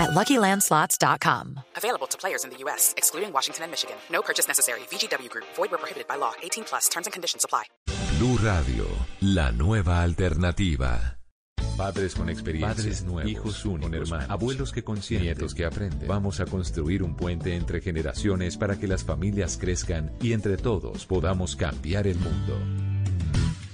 at LuckyLandSlots.com. Available to players in the U.S., excluding Washington and Michigan. No purchase necessary. VGW Group. Void where prohibited by law. 18 plus. Terms and conditions apply. Blue Radio, la nueva alternativa. Padres con experiencia, Padres nuevos, hijos únicos, hermanos, abuelos que consienten, nietos que aprenden. Vamos a construir un puente entre generaciones para que las familias crezcan y entre todos podamos cambiar el mundo.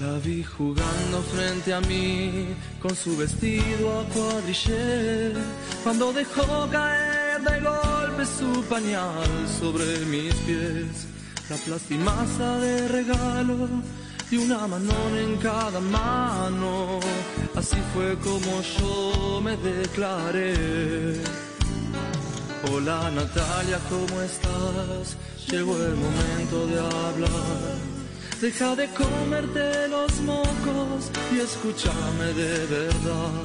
La vi jugando frente a mí con su vestido a cuadrillé cuando dejó caer de golpe su pañal sobre mis pies. La plastimaza de regalo y una manón en cada mano. Así fue como yo me declaré. Hola Natalia, ¿cómo estás? Llegó el momento de hablar. Deja de comerte los mocos y escúchame de verdad.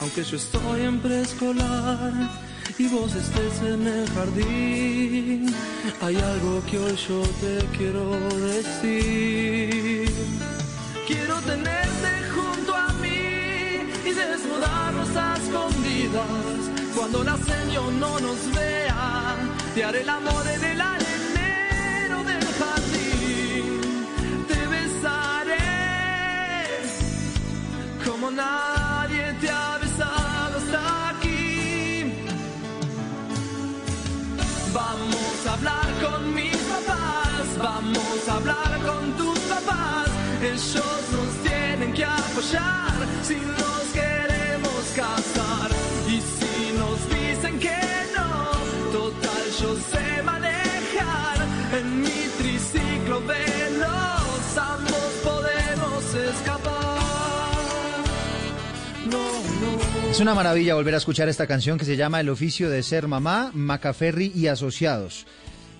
Aunque yo estoy en preescolar y vos estés en el jardín, hay algo que hoy yo te quiero decir. Quiero tenerte junto a mí y desnudarnos a escondidas. Cuando la señor no nos vea, te haré el amor en el arenero si nos queremos casar. Y si nos dicen que no, total yo sé manejar en mi triciclo veloz. Ambos podemos escapar. No, no. Es una maravilla volver a escuchar esta canción que se llama El oficio de ser mamá, Macaferri y Asociados.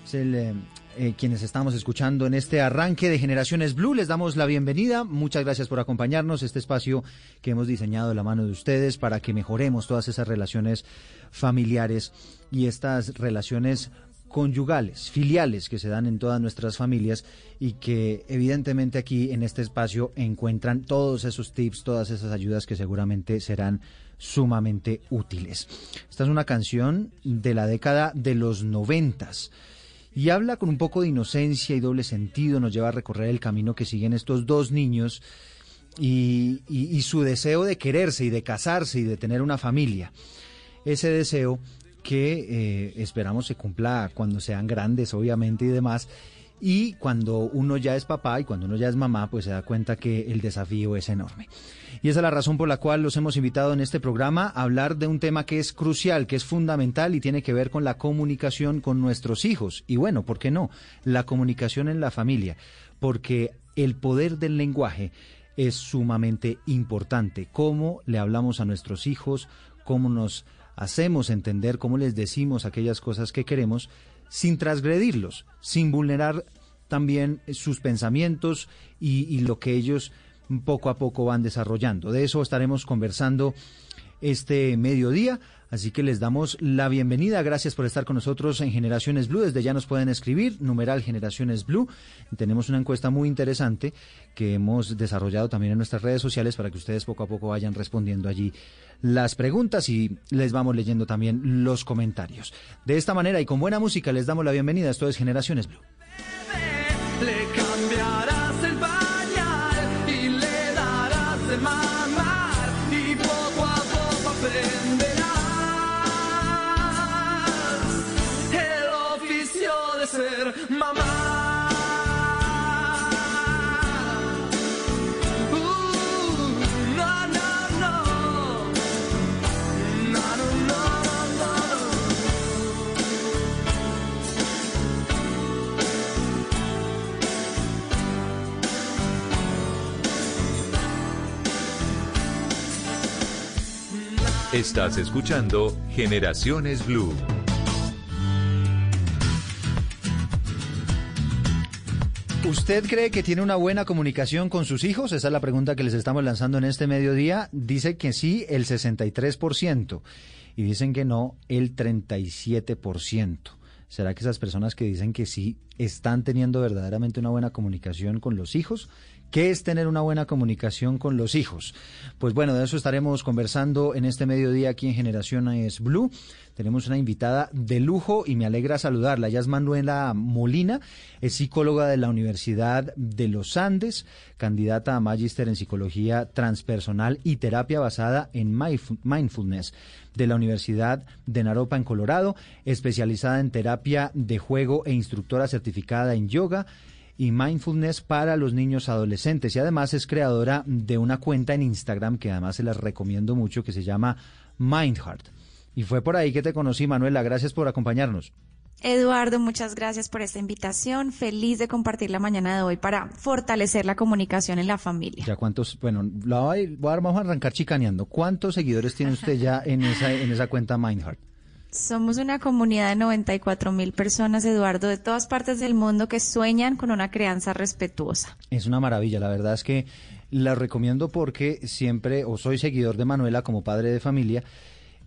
Es el, eh, quienes estamos escuchando en este arranque de Generaciones Blue. Les damos la bienvenida. Muchas gracias por acompañarnos. Este espacio que hemos diseñado de la mano de ustedes para que mejoremos todas esas relaciones familiares y estas relaciones conyugales, filiales que se dan en todas nuestras familias y que evidentemente aquí en este espacio encuentran todos esos tips, todas esas ayudas que seguramente serán sumamente útiles. Esta es una canción de la década de los noventas y habla con un poco de inocencia y doble sentido, nos lleva a recorrer el camino que siguen estos dos niños y, y- su deseo de quererse y de casarse y de tener una familia. Ese deseo que eh, esperamos se cumpla cuando sean grandes, obviamente, y demás. Y cuando uno ya es papá y cuando uno ya es mamá, pues se da cuenta que el desafío es enorme. Y esa es la razón por la cual los hemos invitado en este programa a hablar de un tema que es crucial, que es fundamental y tiene que ver con la comunicación con nuestros hijos. Y bueno, ¿por qué no? La comunicación en la familia. Porque el poder del lenguaje es sumamente importante. Cómo le hablamos a nuestros hijos, cómo nos hacemos entender, cómo les decimos aquellas cosas que queremos, sin transgredirlos, sin vulnerar también sus pensamientos y, y lo que ellos poco a poco van desarrollando. De eso estaremos conversando este mediodía. Así que les damos la bienvenida. Gracias por estar con nosotros en Generaciones Blue. Desde ya nos pueden escribir, numeral Generaciones Blue. Tenemos una encuesta muy interesante que hemos desarrollado también en nuestras redes sociales para que ustedes poco a poco vayan respondiendo allí las preguntas y les vamos leyendo también los comentarios. De esta manera y con buena música les damos la bienvenida. Esto es Generaciones Blue. Estás escuchando Generaciones Blue. ¿Usted cree que tiene una buena comunicación con sus hijos? Esa es la pregunta que les estamos lanzando en este mediodía. Dice que sí el 63% y dicen que no el 37%. ¿Será que esas personas que dicen que sí están teniendo verdaderamente una buena comunicación con los hijos? ¿Qué es tener una buena comunicación con los hijos? Pues bueno, de eso estaremos conversando en este mediodía aquí en Generaciones Blue. Tenemos una invitada de lujo y me alegra saludarla. Ella es Manuela Molina, es psicóloga de la Universidad de los Andes, candidata a Magister en Psicología Transpersonal y Terapia basada en Mindfulness de la Universidad de Naropa en Colorado, especializada en terapia de juego e instructora certificada en yoga y mindfulness para los niños adolescentes y además es creadora de una cuenta en Instagram que además se las recomiendo mucho que se llama Mindheart. Y fue por ahí que te conocí, Manuela. Gracias por acompañarnos. Eduardo, muchas gracias por esta invitación. Feliz de compartir la mañana de hoy para fortalecer la comunicación en la familia. Ya cuántos, bueno, la voy a, vamos a arrancar chicaneando. ¿Cuántos seguidores tiene usted ya en esa, en esa cuenta Mindheart? Somos una comunidad de 94 mil personas, Eduardo, de todas partes del mundo que sueñan con una crianza respetuosa. Es una maravilla, la verdad es que la recomiendo porque siempre, o soy seguidor de Manuela como padre de familia,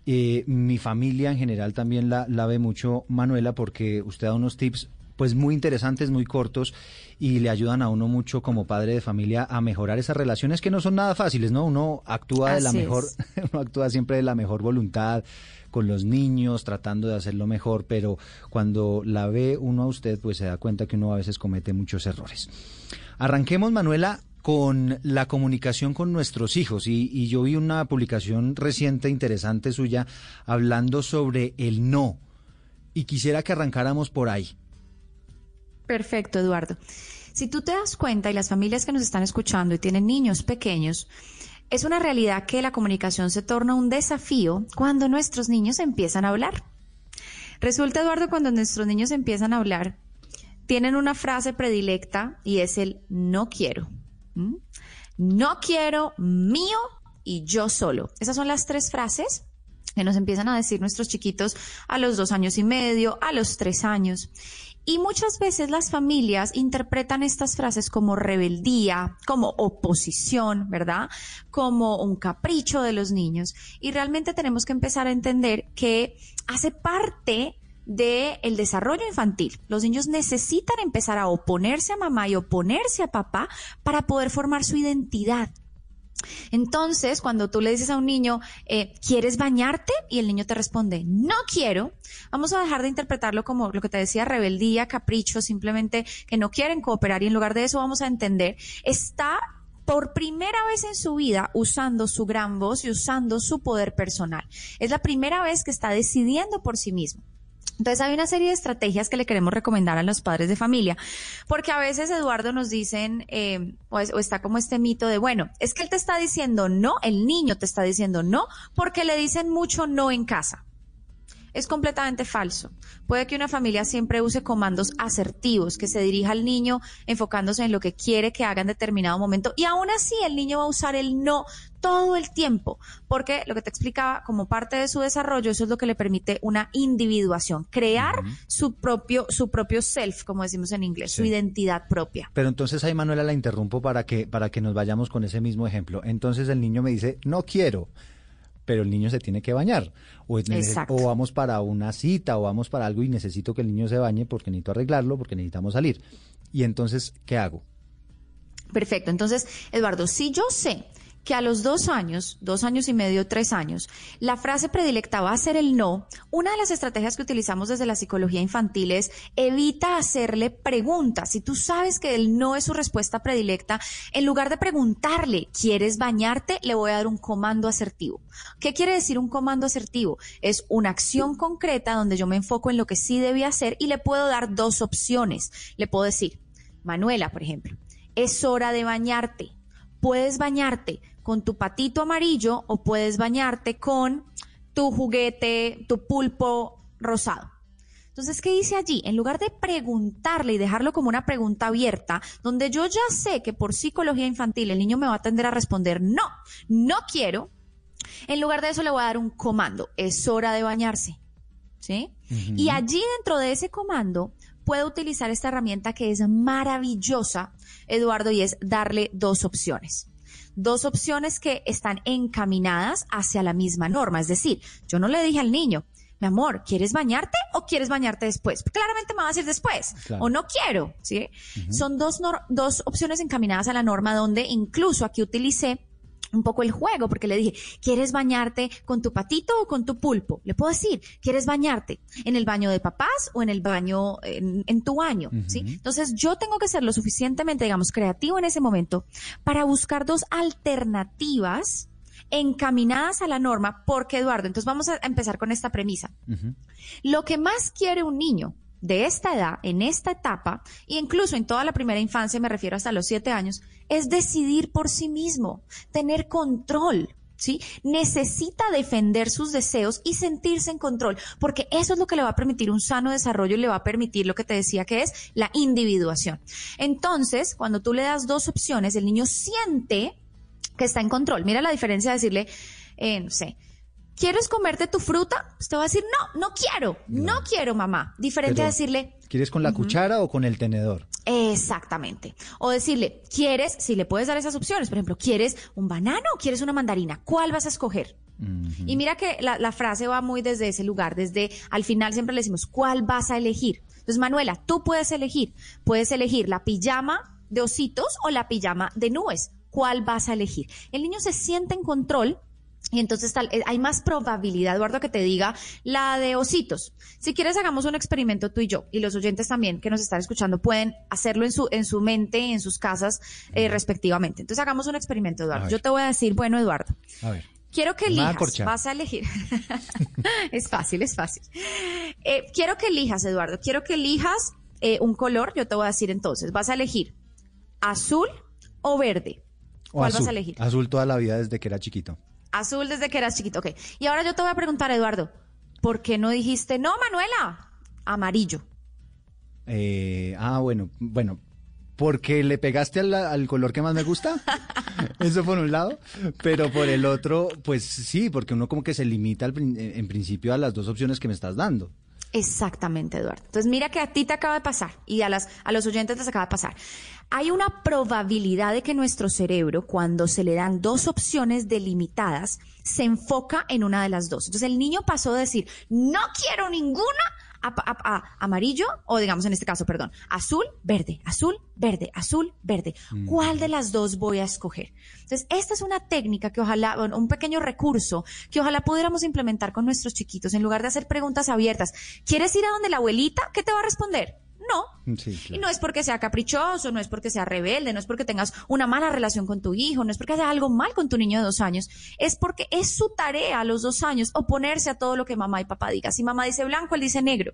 eh, mi familia en general también la, la ve mucho, Manuela, porque usted da unos tips pues muy interesantes, muy cortos y le ayudan a uno mucho como padre de familia a mejorar esas relaciones que no son nada fáciles, ¿no? Uno actúa de la mejor, uno actúa siempre de la mejor voluntad con los niños, tratando de hacerlo mejor, pero cuando la ve uno a usted, pues se da cuenta que uno a veces comete muchos errores. Arranquemos, Manuela, con la comunicación con nuestros hijos y, y, yo vi una publicación reciente interesante suya hablando sobre el no y quisiera que arrancáramos por ahí. Perfecto, Eduardo. Si tú te das cuenta y las familias que nos están escuchando y tienen niños pequeños, es una realidad que la comunicación se torna un desafío cuando nuestros niños empiezan a hablar. Resulta, Eduardo, cuando nuestros niños empiezan a hablar, tienen una frase predilecta y es el no quiero. No quiero, mío y yo solo. Esas son las tres frases que nos empiezan a decir nuestros chiquitos a los dos años y medio, a los tres años. Y muchas veces las familias interpretan estas frases como rebeldía, como oposición, ¿verdad? Como un capricho de los niños. Y realmente tenemos que empezar a entender que hace parte del desarrollo infantil. Los niños necesitan empezar a oponerse a mamá y oponerse a papá para poder formar su identidad. Entonces, cuando tú le dices a un niño, eh, ¿quieres bañarte? Y el niño te responde, no quiero, vamos a dejar de interpretarlo como lo que te decía, rebeldía, capricho, simplemente que no quieren cooperar y en lugar de eso vamos a entender, está por primera vez en su vida usando su gran voz y usando su poder personal. Es la primera vez que está decidiendo por sí mismo. Entonces hay una serie de estrategias que le queremos recomendar a los padres de familia, porque a veces Eduardo nos dicen, eh, o, o, está como este mito de, bueno, es que él te está diciendo no, el niño te está diciendo no, porque le dicen mucho no en casa es completamente falso. Puede que una familia siempre use comandos asertivos, que se dirija al niño enfocándose en lo que quiere que haga en determinado momento y aún así el niño va a usar el no todo el tiempo, porque lo que te explicaba, como parte de su desarrollo, eso es lo que le permite una individuación, crear su propio su propio self, como decimos en inglés, su identidad propia. Pero entonces ahí Manuela la interrumpo para que para que nos vayamos con ese mismo ejemplo. Entonces el niño me dice, "No quiero." Pero el niño se tiene que bañar. O, o, vamos para una cita o vamos para algo y necesito que el niño se bañe porque necesito arreglarlo, porque necesitamos salir. Y entonces, ¿qué hago? Perfecto. Entonces, Eduardo, si yo sé que a los dos años, dos años y medio, tres años, la frase predilecta va a ser el no, una de las estrategias que utilizamos desde la psicología infantil es evita hacerle preguntas. Si tú sabes que el no es su respuesta predilecta, en lugar de preguntarle, ¿quieres bañarte? Le voy a dar un comando asertivo. ¿Qué quiere decir un comando asertivo? Es una acción concreta donde yo me enfoco en lo que sí debía hacer y le puedo dar dos opciones. Le puedo decir, Manuela, por ejemplo, es hora de bañarte. Puedes bañarte con tu patito amarillo o puedes bañarte con tu juguete, tu pulpo rosado. Entonces, ¿qué dice allí? En lugar de preguntarle y dejarlo como una pregunta abierta, donde yo ya sé que por psicología infantil el niño me va a tender a responder no, no quiero, En lugar de eso le voy a dar un comando. Es hora de bañarse. ¿Sí? Y allí dentro de ese comando puedo utilizar esta herramienta que es maravillosa, Eduardo, y es darle dos opciones dos opciones que están encaminadas hacia la misma norma. Es decir, yo no le dije al niño, mi amor, ¿quieres bañarte o quieres bañarte después? Claramente me va a decir después o no quiero, ¿sí? Son dos, dos opciones encaminadas a la norma donde incluso aquí utilicé un poco el juego, porque le dije, ¿quieres bañarte con tu patito o con tu pulpo? Le puedo decir, ¿quieres bañarte en el baño de papás o en el baño, en, tu baño? ¿sí? Entonces yo tengo que ser lo suficientemente, digamos, creativo en ese momento para buscar dos alternativas encaminadas a la norma, porque Eduardo, entonces vamos a empezar con esta premisa. Lo que más quiere un niño de esta edad, en esta etapa, e incluso en toda la primera infancia, me refiero hasta los siete años, es decidir por sí mismo, tener control. ¿Sí? Necesita defender sus deseos y sentirse en control, porque eso es lo que le va a permitir un sano desarrollo y le va a permitir lo que te decía que es la individuación. Entonces, cuando tú le das dos opciones, el niño siente que está en control. Mira la diferencia de decirle, eh, no sé, ¿quieres comerte tu fruta? Usted va a decir, no, no quiero, no, quiero, mamá. Diferente a decirle... ¿Quieres con la cuchara o con el tenedor? Exactamente. O decirle, ¿quieres? Si le puedes dar esas opciones, por ejemplo, ¿quieres un banano o quieres una mandarina? ¿Cuál vas a escoger? Y mira que la, la, frase va muy desde ese lugar, desde al final siempre le decimos, ¿cuál vas a elegir? Entonces, Manuela, tú puedes elegir. Puedes elegir la pijama de ositos o la pijama de nubes. ¿Cuál vas a elegir? El niño se siente en control y entonces tal, eh, hay más probabilidad, Eduardo, que te diga la de ositos. Si quieres, hagamos un experimento tú y yo, y los oyentes también que nos están escuchando pueden hacerlo en su, en su mente, en sus casas, eh, respectivamente. Entonces hagamos un experimento, Eduardo. Yo te voy a decir, bueno, Eduardo. A ver. Quiero que elijas, vas a elegir. es fácil, es fácil. Eh, quiero que elijas, Eduardo, quiero que elijas un color, yo te voy a decir entonces, vas a elegir azul o verde. ¿Cuál vas a elegir? Azul toda la vida desde que era chiquito. Azul desde que eras chiquito, ok. Y ahora yo te voy a preguntar, Eduardo, ¿por qué no dijiste, no, Manuela, amarillo? Eh, ah, bueno, bueno, porque le pegaste al, color que más me gusta. Eso por un lado. Pero por el otro, pues sí, porque uno como que se limita en principio a las dos opciones que me estás dando. Exactamente, Eduardo. Entonces, mira que a ti te acaba de pasar y a, los oyentes les acaba de pasar. Hay una probabilidad de que nuestro cerebro, cuando se le dan dos opciones delimitadas, se enfoca en una de las dos. Entonces, el niño pasó de decir, no quiero ninguna, a, amarillo, o digamos en este caso, perdón, azul, verde, azul, verde, azul, verde. Mm. ¿Cuál de las dos voy a escoger? Entonces, esta es una técnica que ojalá, un pequeño recurso que ojalá pudiéramos implementar con nuestros chiquitos en lugar de hacer preguntas abiertas. ¿Quieres ir a donde la abuelita? ¿Qué te va a responder? No. Y no es porque sea caprichoso, no es porque sea rebelde, no es porque tengas una mala relación con tu hijo, no es porque haya algo mal con tu niño de dos años, es porque es su tarea a los dos años oponerse a todo lo que mamá y papá digan. Si mamá dice blanco, él dice negro.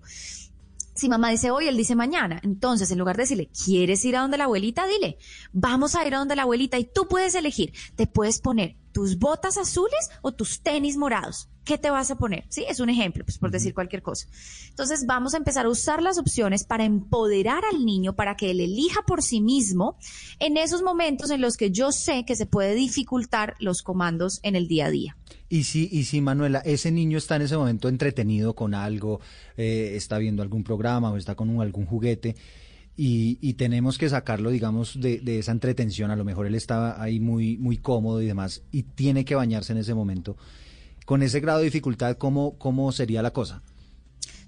Si mamá dice hoy, él dice mañana. Entonces, en lugar de decirle, ¿quieres ir a donde la abuelita? Dile, vamos a ir a donde la abuelita y tú puedes elegir. Te puedes poner tus botas azules o tus tenis morados. ¿Qué te vas a poner? Sí, es un ejemplo, pues por decir cualquier cosa. Entonces, vamos a empezar a usar las opciones para empoderar al niño para que él elija por sí mismo en esos momentos en los que yo sé que se puede dificultar los comandos en el día a día. Y si, y si Manuela, ese niño está en ese momento entretenido con algo, eh, está viendo algún programa o está con algún juguete, y, tenemos que sacarlo, digamos, de, esa entretención. A lo mejor él estaba ahí muy, muy cómodo y demás, y tiene que bañarse en ese momento. Con ese grado de dificultad, ¿cómo, cómo sería la cosa?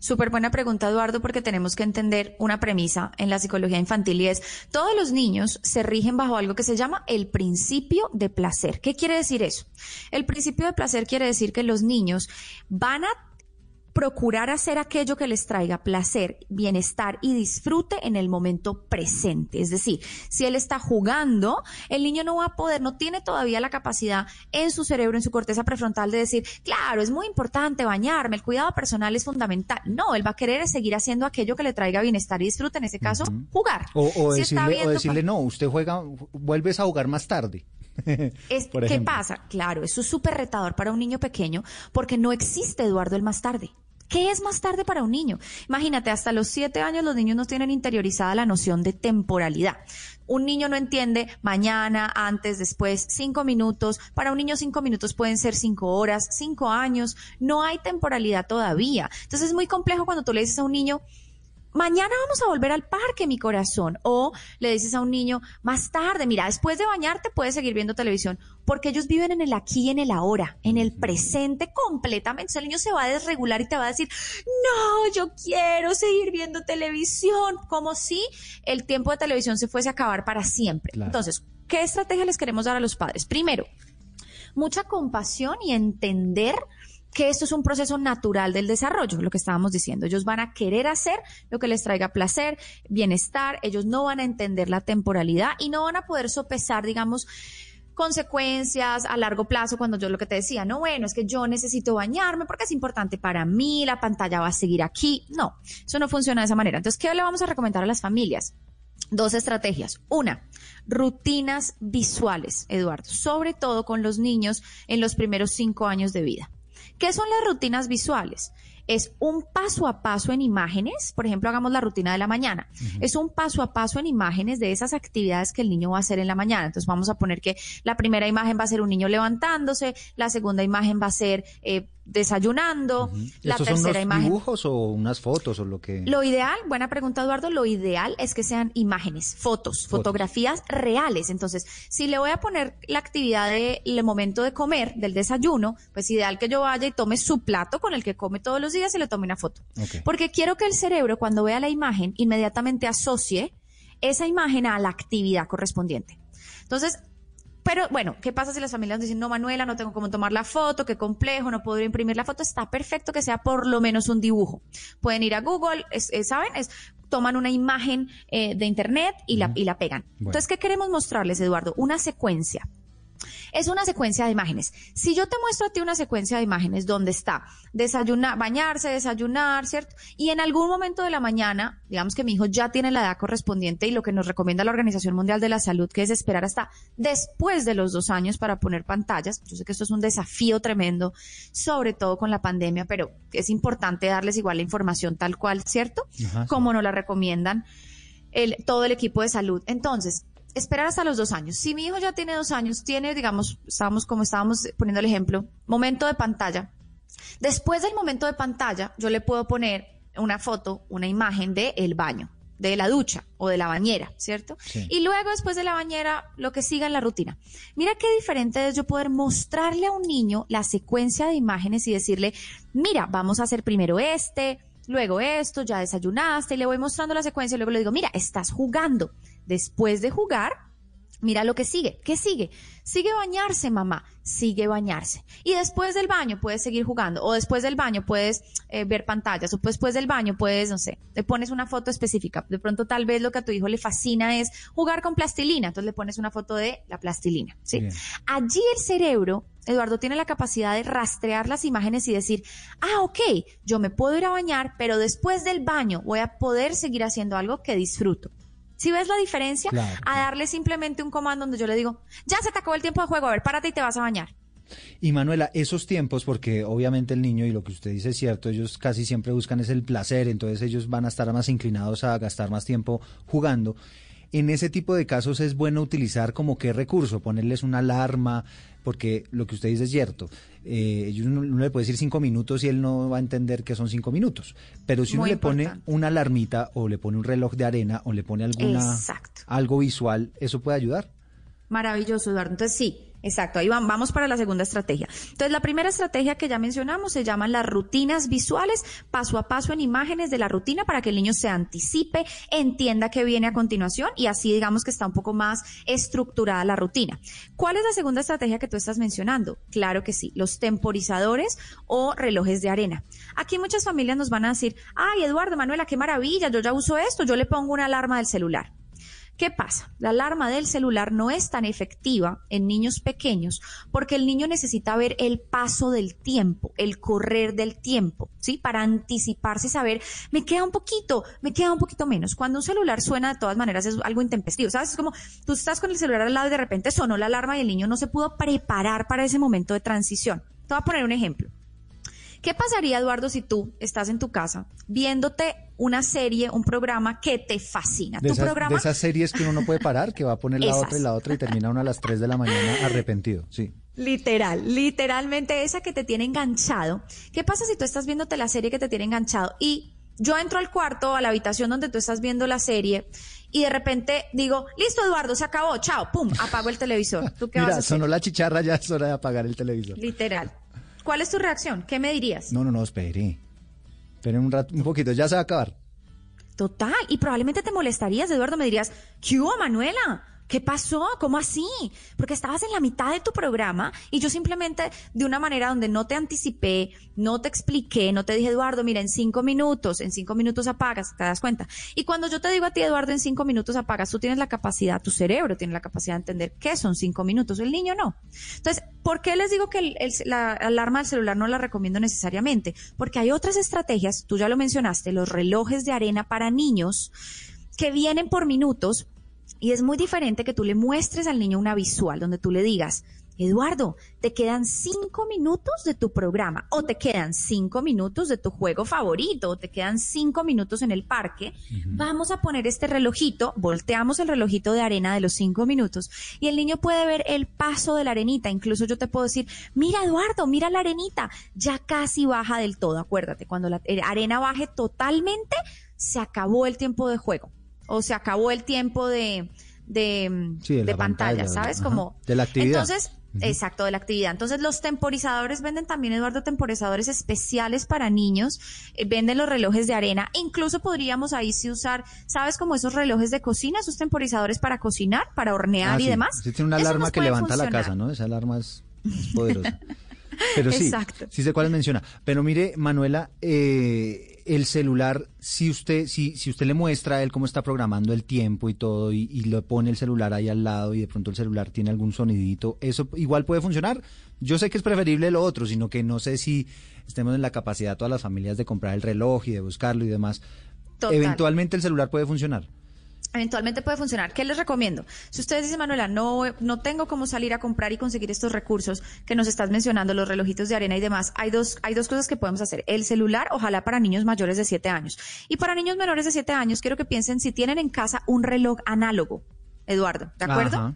Súper buena pregunta, Eduardo, porque tenemos que entender una premisa en la psicología infantil y es, todos los niños se rigen bajo algo que se llama el principio de placer. ¿Qué quiere decir eso? El principio de placer quiere decir que los niños van a procurar hacer aquello que les traiga placer, bienestar y disfrute en el momento presente. Es decir, si él está jugando, el niño no va a poder, no tiene todavía la capacidad en su cerebro, en su corteza prefrontal de decir, claro, es muy importante bañarme, el cuidado personal es fundamental. No, él va a querer seguir haciendo aquello que le traiga bienestar y disfrute, en ese caso, jugar. O, decirle, no, usted juega, vuelves a jugar más tarde. ¿Qué pasa? Claro, eso es súper retador para un niño pequeño porque no existe, Eduardo, el más tarde. ¿Qué es más tarde para un niño? Imagínate, hasta los siete años los niños no tienen interiorizada la noción de temporalidad. Un niño no entiende mañana, antes, después, cinco minutos. Para un niño cinco minutos pueden ser cinco horas, cinco años. No hay temporalidad todavía. Entonces es muy complejo cuando tú le dices a un niño, mañana vamos a volver al parque, mi corazón. O le dices a un niño, más tarde, mira, después de bañarte puedes seguir viendo televisión, porque ellos viven en el aquí y en el ahora, en el presente completamente. El niño se va a desregular y te va a decir, no, yo quiero seguir viendo televisión, como si el tiempo de televisión se fuese a acabar para siempre. Entonces, ¿qué estrategia les queremos dar a los padres? Primero, mucha compasión y entender que esto es un proceso natural del desarrollo, lo que estábamos diciendo. Ellos van a querer hacer lo que les traiga placer, bienestar, ellos no van a entender la temporalidad y no van a poder sopesar, digamos, consecuencias a largo plazo cuando yo lo que te decía, no, bueno, es que yo necesito bañarme porque es importante para mí, la pantalla va a seguir aquí. No, eso no funciona de esa manera. Entonces, ¿qué le vamos a recomendar a las familias? Dos estrategias. Una, rutinas visuales, Eduardo, sobre todo con los niños en los primeros cinco años de vida. ¿Qué son las rutinas visuales? Es un paso a paso en imágenes, por ejemplo, hagamos la rutina de la mañana. Es un paso a paso en imágenes de esas actividades que el niño va a hacer en la mañana. Entonces vamos a poner que la primera imagen va a ser un niño levantándose, la segunda imagen va a ser eh, desayunando. La tercera son unos imagen. dibujos o unas fotos o lo que? Lo ideal, buena pregunta Eduardo, lo ideal es que sean imágenes, fotos, fotografías reales. Entonces, si le voy a poner la actividad del momento de comer, del desayuno, pues ideal que yo vaya y tome su plato con el que come todos los días y le tome una foto. Porque quiero que el cerebro cuando vea la imagen inmediatamente asocie esa imagen a la actividad correspondiente. Entonces, pero bueno, ¿qué pasa si las familias dicen, no, Manuela, no tengo cómo tomar la foto, qué complejo, no puedo imprimir la foto? Está perfecto que sea por lo menos un dibujo. Pueden ir a Google, ¿saben? Es, toman una imagen eh, de internet y, la, y la pegan. Entonces, ¿qué queremos mostrarles, Eduardo? Una secuencia es una secuencia de imágenes. Si yo te muestro a ti una secuencia de imágenes donde está desayunar, bañarse, desayunar, ¿cierto? Y en algún momento de la mañana, digamos que mi hijo ya tiene la edad correspondiente y lo que nos recomienda la Organización Mundial de la Salud, que es esperar hasta después de los dos años para poner pantallas. Yo sé que esto es un desafío tremendo, sobre todo con la pandemia, pero es importante darles igual la información tal cual, ¿cierto? Como nos la recomiendan el, todo el equipo de salud. Entonces, esperar hasta los dos años. Si mi hijo ya tiene dos años, tiene, digamos, estábamos como estábamos poniendo el ejemplo, momento de pantalla. Después del momento de pantalla, yo le puedo poner una foto, una imagen de el baño, de la ducha o de la bañera, ¿cierto? Y luego después de la bañera, lo que siga en la rutina. Mira qué diferente es yo poder mostrarle a un niño la secuencia de imágenes y decirle, mira, vamos a hacer primero este, luego esto, ya desayunaste, y le voy mostrando la secuencia, y luego le digo, mira, estás jugando. Después de jugar, mira lo que sigue. ¿Qué sigue? Sigue bañarse, mamá. Sigue bañarse. Y después del baño puedes seguir jugando. O después del baño puedes eh, ver pantallas. O después del baño puedes, no sé, te pones una foto específica. De pronto tal vez lo que a tu hijo le fascina es jugar con plastilina. Entonces le pones una foto de la plastilina. ¿sí? Allí el cerebro Eduardo tiene la capacidad de rastrear las imágenes y decir, ah, ok, yo me puedo ir a bañar, pero después del baño voy a poder seguir haciendo algo que disfruto. Si ves la diferencia, a darle simplemente un comando donde yo le digo, ya se te acabó el tiempo de juego, a ver, párate y te vas a bañar. Y Manuela, esos tiempos, porque obviamente el niño, y lo que usted dice es cierto, ellos casi siempre buscan es el placer, entonces ellos van a estar más inclinados a gastar más tiempo jugando. En ese tipo de casos es bueno utilizar como qué recurso, ponerles una alarma, porque lo que usted dice es cierto. Eh, uno, le puede decir cinco minutos y él no va a entender que son cinco minutos. Pero si uno le pone una alarmita o le pone un reloj de arena o le pone alguna algo visual, eso puede ayudar. Maravilloso, Eduardo. Entonces sí, Exacto, ahí vamos para la segunda estrategia. Entonces, la primera estrategia que ya mencionamos se llaman las rutinas visuales, paso a paso en imágenes de la rutina para que el niño se anticipe, entienda qué viene a continuación y así digamos que está un poco más estructurada la rutina. ¿Cuál es la segunda estrategia que tú estás mencionando? Claro que sí, los temporizadores o relojes de arena. Aquí muchas familias nos van a decir, ay Eduardo, Manuela, qué maravilla, yo ya uso esto, yo le pongo una alarma del celular. ¿Qué pasa? La alarma del celular no es tan efectiva en niños pequeños porque el niño necesita ver el paso del tiempo, el correr del tiempo, ¿sí? Para anticiparse y saber, me queda un poquito, me queda un poquito menos. Cuando un celular suena, de todas maneras, es algo intempestivo, ¿sabes? Es como tú estás con el celular al lado y de repente sonó la alarma y el niño no se pudo preparar para ese momento de transición. Te voy a poner un ejemplo. ¿Qué pasaría, Eduardo, si tú estás en tu casa viéndote una serie, un programa que te fascina? De, ¿Tu esas, programa? de esas series que uno no puede parar, que va a poner la Esas. otra y la otra y termina uno a las 3 de la mañana arrepentido. Sí. Literal, literalmente esa que te tiene enganchado. ¿Qué pasa si tú estás viéndote la serie que te tiene enganchado y yo entro al cuarto, a la habitación donde tú estás viendo la serie y de repente digo, listo Eduardo, se acabó, chao, pum, apago el televisor. ¿Tú qué vas a Mira, hacer? sonó la chicharra, ya es hora de apagar el televisor. Literal. ¿Cuál es tu reacción? ¿Qué me dirías? No, no, no, espere. Esperen un rato, un poquito, ya se va a acabar. Total, y probablemente te molestarías, Eduardo, me dirías, ¿qué hubo, Manuela? ¿Qué pasó? ¿Cómo así? Porque estabas en la mitad de tu programa y yo simplemente de una manera donde no te anticipé, no te expliqué, no te dije, Eduardo, mira, en cinco minutos, en cinco minutos apagas, te das cuenta. Y cuando yo te digo a ti, Eduardo, en cinco minutos apagas, tú tienes la capacidad, tu cerebro tiene la capacidad de entender qué son cinco minutos, el niño no. Entonces, ¿por qué les digo que el- la alarma del celular no la recomiendo necesariamente? Porque hay otras estrategias, tú ya lo mencionaste, los relojes de arena para niños que vienen por minutos y es muy diferente que tú le muestres al niño una visual donde tú le digas, Eduardo, te quedan cinco minutos de tu programa o te quedan cinco minutos de tu juego favorito o te quedan cinco minutos en el parque. Vamos a poner este relojito, volteamos el relojito de arena de los cinco minutos y el niño puede ver el paso de la arenita. Incluso yo te puedo decir, mira Eduardo, mira la arenita, ya casi baja del todo. Acuérdate, cuando la eh, arena baje totalmente, se acabó el tiempo de juego o se acabó el tiempo de, de, Sí, de de la pantalla, pantalla, ¿sabes? ajá, Como de la actividad. Entonces, exacto, de la actividad. Entonces, los temporizadores venden también, Eduardo, temporizadores especiales para niños, eh, venden los relojes de arena, incluso podríamos ahí sí usar, ¿sabes? Como esos relojes de cocina, esos temporizadores para cocinar, para hornear Ah, y sí. demás. Sí, tiene una Eso alarma que levanta la casa, ¿no? Esa alarma es, es poderosa. Pero sí, Exacto. sí sé cuáles menciona. Pero mire, Manuela, eh, el celular, si usted, si, si usted le muestra a él cómo está programando el tiempo y todo, y, y le pone el celular ahí al lado y de pronto el celular tiene algún sonidito, ¿eso igual puede funcionar? Yo sé que es preferible lo otro, sino que no sé si estemos en la capacidad todas las familias de comprar el reloj y de buscarlo y demás. Total. Eventualmente el celular puede funcionar. Eventualmente puede funcionar. ¿Qué les recomiendo? Si ustedes dicen, Manuela, no, no tengo cómo salir a comprar y conseguir estos recursos que nos estás mencionando, los relojitos de arena y demás, hay dos, hay dos cosas que podemos hacer. El celular, ojalá para niños mayores de 7 años. Y para niños menores de 7 años, quiero que piensen si tienen en casa un reloj análogo, Eduardo, ¿de acuerdo? Ajá.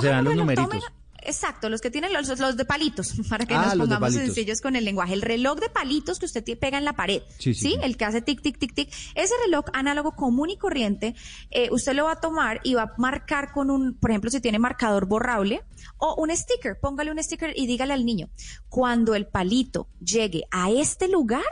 Serán los reloj, numeritos. tomen- Exacto, los que tienen los, los de palitos, para que Ah, nos pongamos sencillos con el lenguaje. El reloj de palitos que usted pega en la pared, Sí, ¿sí? sí, sí. El que hace tic, tic, tic, tic. Ese reloj análogo común y corriente, eh, usted lo va a tomar y va a marcar con un, por ejemplo, si tiene marcador borrable o un sticker, póngale un sticker y dígale al niño, cuando el palito llegue a este lugar,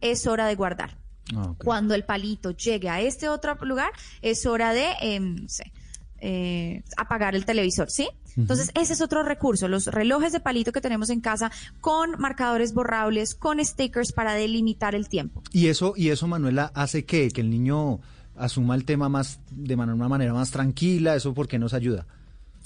es hora de guardar. Ah. Cuando el palito llegue a este otro lugar, es hora de, em, no sé, eh, apagar el televisor, ¿sí? Entonces, ese es otro recurso, los relojes de palito que tenemos en casa con marcadores borrables, con stickers para delimitar el tiempo. Y eso, y eso, Manuela, hace que, que el niño asuma el tema más de una manera más tranquila, eso porque nos ayuda.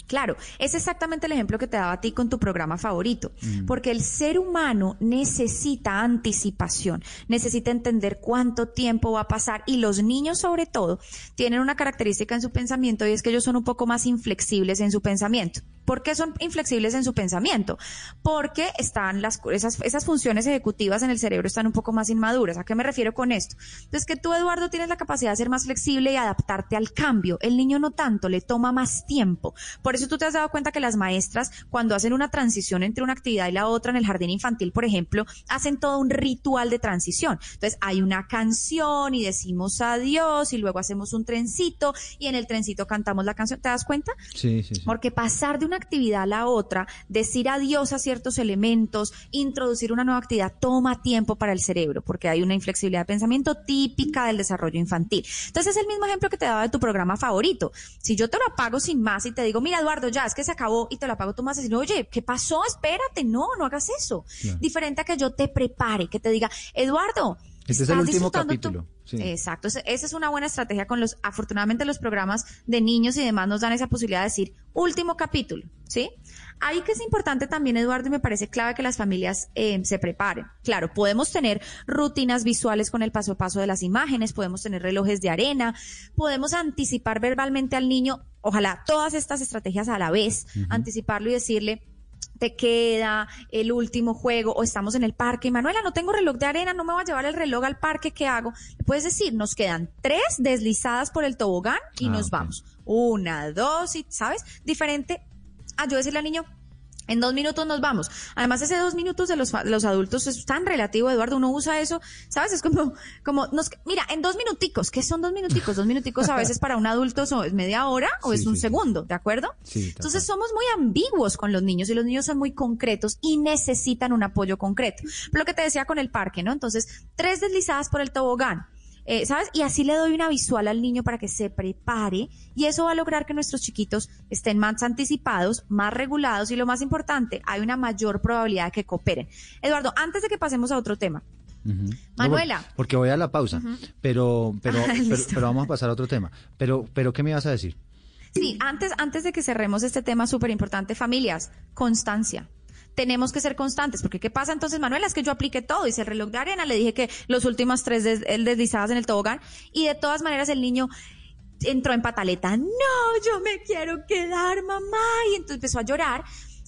Claro, es exactamente el ejemplo que te daba a ti con tu programa favorito, porque el ser humano necesita anticipación, necesita entender cuánto tiempo va a pasar y los niños sobre todo tienen una característica en su pensamiento y es que ellos son un poco más inflexibles en su pensamiento. ¿Por qué son inflexibles en su pensamiento? Porque están las esas, esas funciones ejecutivas en el cerebro están un poco más inmaduras. ¿A qué me refiero con esto? Entonces que tú, Eduardo, tienes la capacidad de ser más flexible y adaptarte al cambio. El niño no tanto, le toma más tiempo. Por eso tú te has dado cuenta que las maestras, cuando hacen una transición entre una actividad y la otra en el jardín infantil, por ejemplo, hacen todo un ritual de transición. Entonces hay una canción y decimos adiós y luego hacemos un trencito y en el trencito cantamos la canción. ¿Te das cuenta? Sí, sí, sí. Porque pasar de una actividad a la otra, decir adiós a ciertos elementos, introducir una nueva actividad, toma tiempo para el cerebro, porque hay una inflexibilidad de pensamiento típica del desarrollo infantil. Entonces es el mismo ejemplo que te daba de tu programa favorito. Si yo te lo apago sin más y te digo, mira Eduardo, ya es que se acabó y te lo apago, tú a decir, oye, ¿qué pasó? Espérate, no, no hagas eso. Claro. Diferente a que yo te prepare, que te diga, Eduardo, Este es el ¿estás último disfrutando tu-" capítulo, sí. Exacto, esa es una buena estrategia con los, afortunadamente los programas de niños y demás nos dan esa posibilidad de decir último capítulo, ¿sí? Ahí que es importante también, Eduardo, y me parece clave que las familias eh, se preparen. Claro, podemos tener rutinas visuales con el paso a paso de las imágenes, podemos tener relojes de arena, podemos anticipar verbalmente al niño, ojalá todas estas estrategias a la vez, anticiparlo y decirle, te queda el último juego o estamos en el parque y Manuela, no tengo reloj de arena, no me voy a llevar el reloj al parque, ¿qué hago? Puedes decir, nos quedan tres deslizadas por el tobogán y Ah, nos vamos. Una, dos y, ¿sabes? Diferente a yo decirle al niño, en dos minutos nos vamos. Además, ese dos minutos de los, los adultos es tan relativo, Eduardo. Uno usa eso, ¿sabes? Es como, como, nos, mira, en dos minuticos. ¿Qué son dos minuticos? Dos minuticos a veces para un adulto son- es media hora o Sí, es un sí, segundo, ¿de acuerdo? Sí, Entonces somos muy ambiguos con los niños y los niños son muy concretos y necesitan un apoyo concreto. Lo que te decía con el parque, ¿no? Entonces, tres deslizadas por el tobogán. Eh, ¿Sabes? Y así le doy una visual al niño para que se prepare y eso va a lograr que nuestros chiquitos estén más anticipados, más regulados y lo más importante, hay una mayor probabilidad de que cooperen. Eduardo, antes de que pasemos a otro tema, Manuela. por- porque voy a la pausa, pero, pero, Ah, pero, pero vamos a pasar a otro tema. Pero, pero, ¿qué me ibas a decir? Sí, antes, antes de que cerremos este tema súper importante, familias, constancia. Tenemos que ser constantes, porque ¿qué pasa entonces, Manuela? Es que yo apliqué todo, hice el reloj de arena, le dije que los últimos tres el deslizadas en el tobogán, y de todas maneras el niño entró en pataleta. No, yo me quiero quedar, mamá, y entonces empezó a llorar.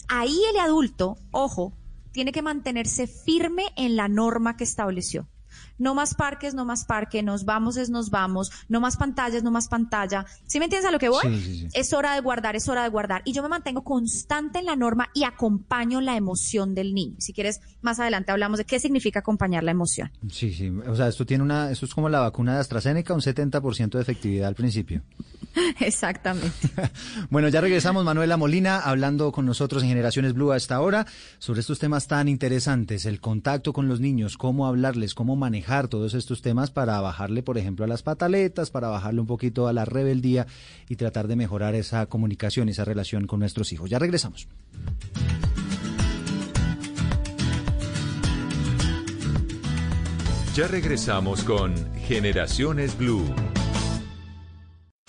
Ahí el adulto, ojo, tiene que mantenerse firme en la norma que estableció. No más parques, no más parque, nos vamos es nos vamos, no más pantallas, no más pantalla. ¿Sí me entiendes a lo que voy? Sí, sí, sí. Es hora de guardar, es hora de guardar. Y yo me mantengo constante en la norma y acompaño la emoción del niño. Si quieres, más adelante hablamos de qué significa acompañar la emoción. Sí, sí. O sea, esto tiene una, esto es como la vacuna de AstraZeneca, un 70% de efectividad al principio. Exactamente. Bueno, ya regresamos, Manuela Molina, hablando con nosotros en Generaciones Blue a esta hora sobre estos temas tan interesantes, el contacto con los niños, cómo hablarles, cómo manejar todos estos temas para bajarle, por ejemplo, a las pataletas, para bajarle un poquito a la rebeldía y tratar de mejorar esa comunicación, esa relación con nuestros hijos. Ya regresamos. Ya regresamos con Generaciones Blue.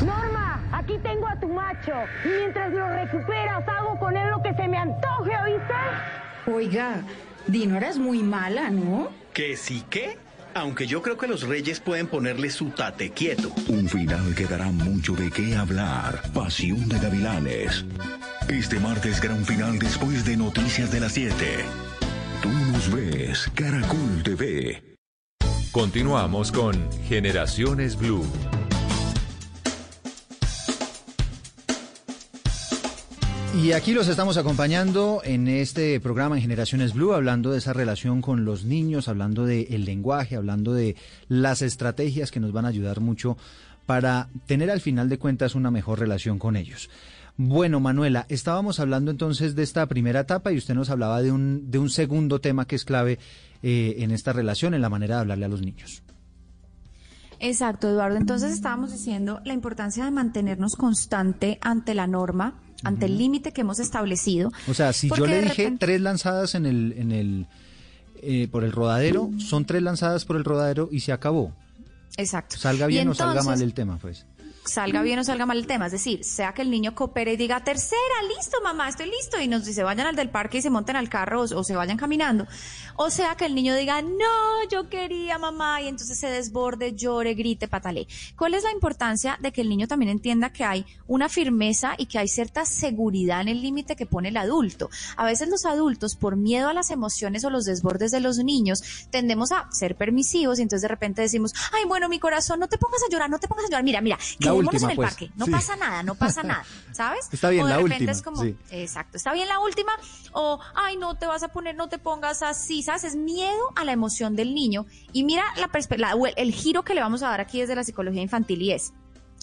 Norma, aquí tengo a tu macho. Y mientras lo recuperas, hago con él lo que se me antoje, ¿oíste? Oiga, Dinora es muy mala, ¿no? ¿Que sí qué? Aunque yo creo que los reyes pueden ponerle su tate quieto. Un final que dará mucho de qué hablar. Pasión de Gavilanes. Este martes gran final después de Noticias de las 7. Tú nos ves, Caracol TV. Continuamos con Generaciones Blue. Y aquí los estamos acompañando en este programa en Generaciones Blue, hablando de esa relación con los niños, hablando del lenguaje, hablando de las estrategias que nos van a ayudar mucho para tener al final de cuentas una mejor relación con ellos. Bueno, Manuela, estábamos hablando entonces de esta primera etapa y usted nos hablaba de un, de un segundo tema que es clave eh, en esta relación, en la manera de hablarle a los niños. Exacto, Eduardo. Entonces estábamos diciendo la importancia de mantenernos constante ante la norma, ante el límite que hemos establecido. O sea, si yo le dije repente- tres lanzadas en el, en el, eh, por el rodadero, son tres lanzadas por el rodadero y se acabó. Exacto. Salga bien o salga mal el tema, pues. Salga bien o salga mal el tema. Es decir, sea que el niño coopere y diga, tercera, listo, mamá, estoy listo, y nos se vayan al del parque y se monten al carro o, se vayan caminando. O sea que el niño diga, no, yo quería, mamá, y entonces se desborde, llore, grite, patale. ¿Cuál es la importancia de que el niño también entienda que hay una firmeza y que hay cierta seguridad en el límite que pone el adulto? A veces los adultos, por miedo a las emociones o los desbordes de los niños, tendemos a ser permisivos y entonces de repente decimos, ay, bueno, mi corazón, no te pongas a llorar, no te pongas a llorar, mira, mira, La quedémonos última, en el pues. parque, no Sí. pasa nada, no pasa nada, ¿sabes? Está bien, o de la última, es como, sí. exacto, está bien la última, o, ay, no te vas a poner, no te pongas así, ¿sabes? Es miedo a la emoción del niño. Y mira la la- el giro que le vamos a dar aquí desde la psicología infantil y es,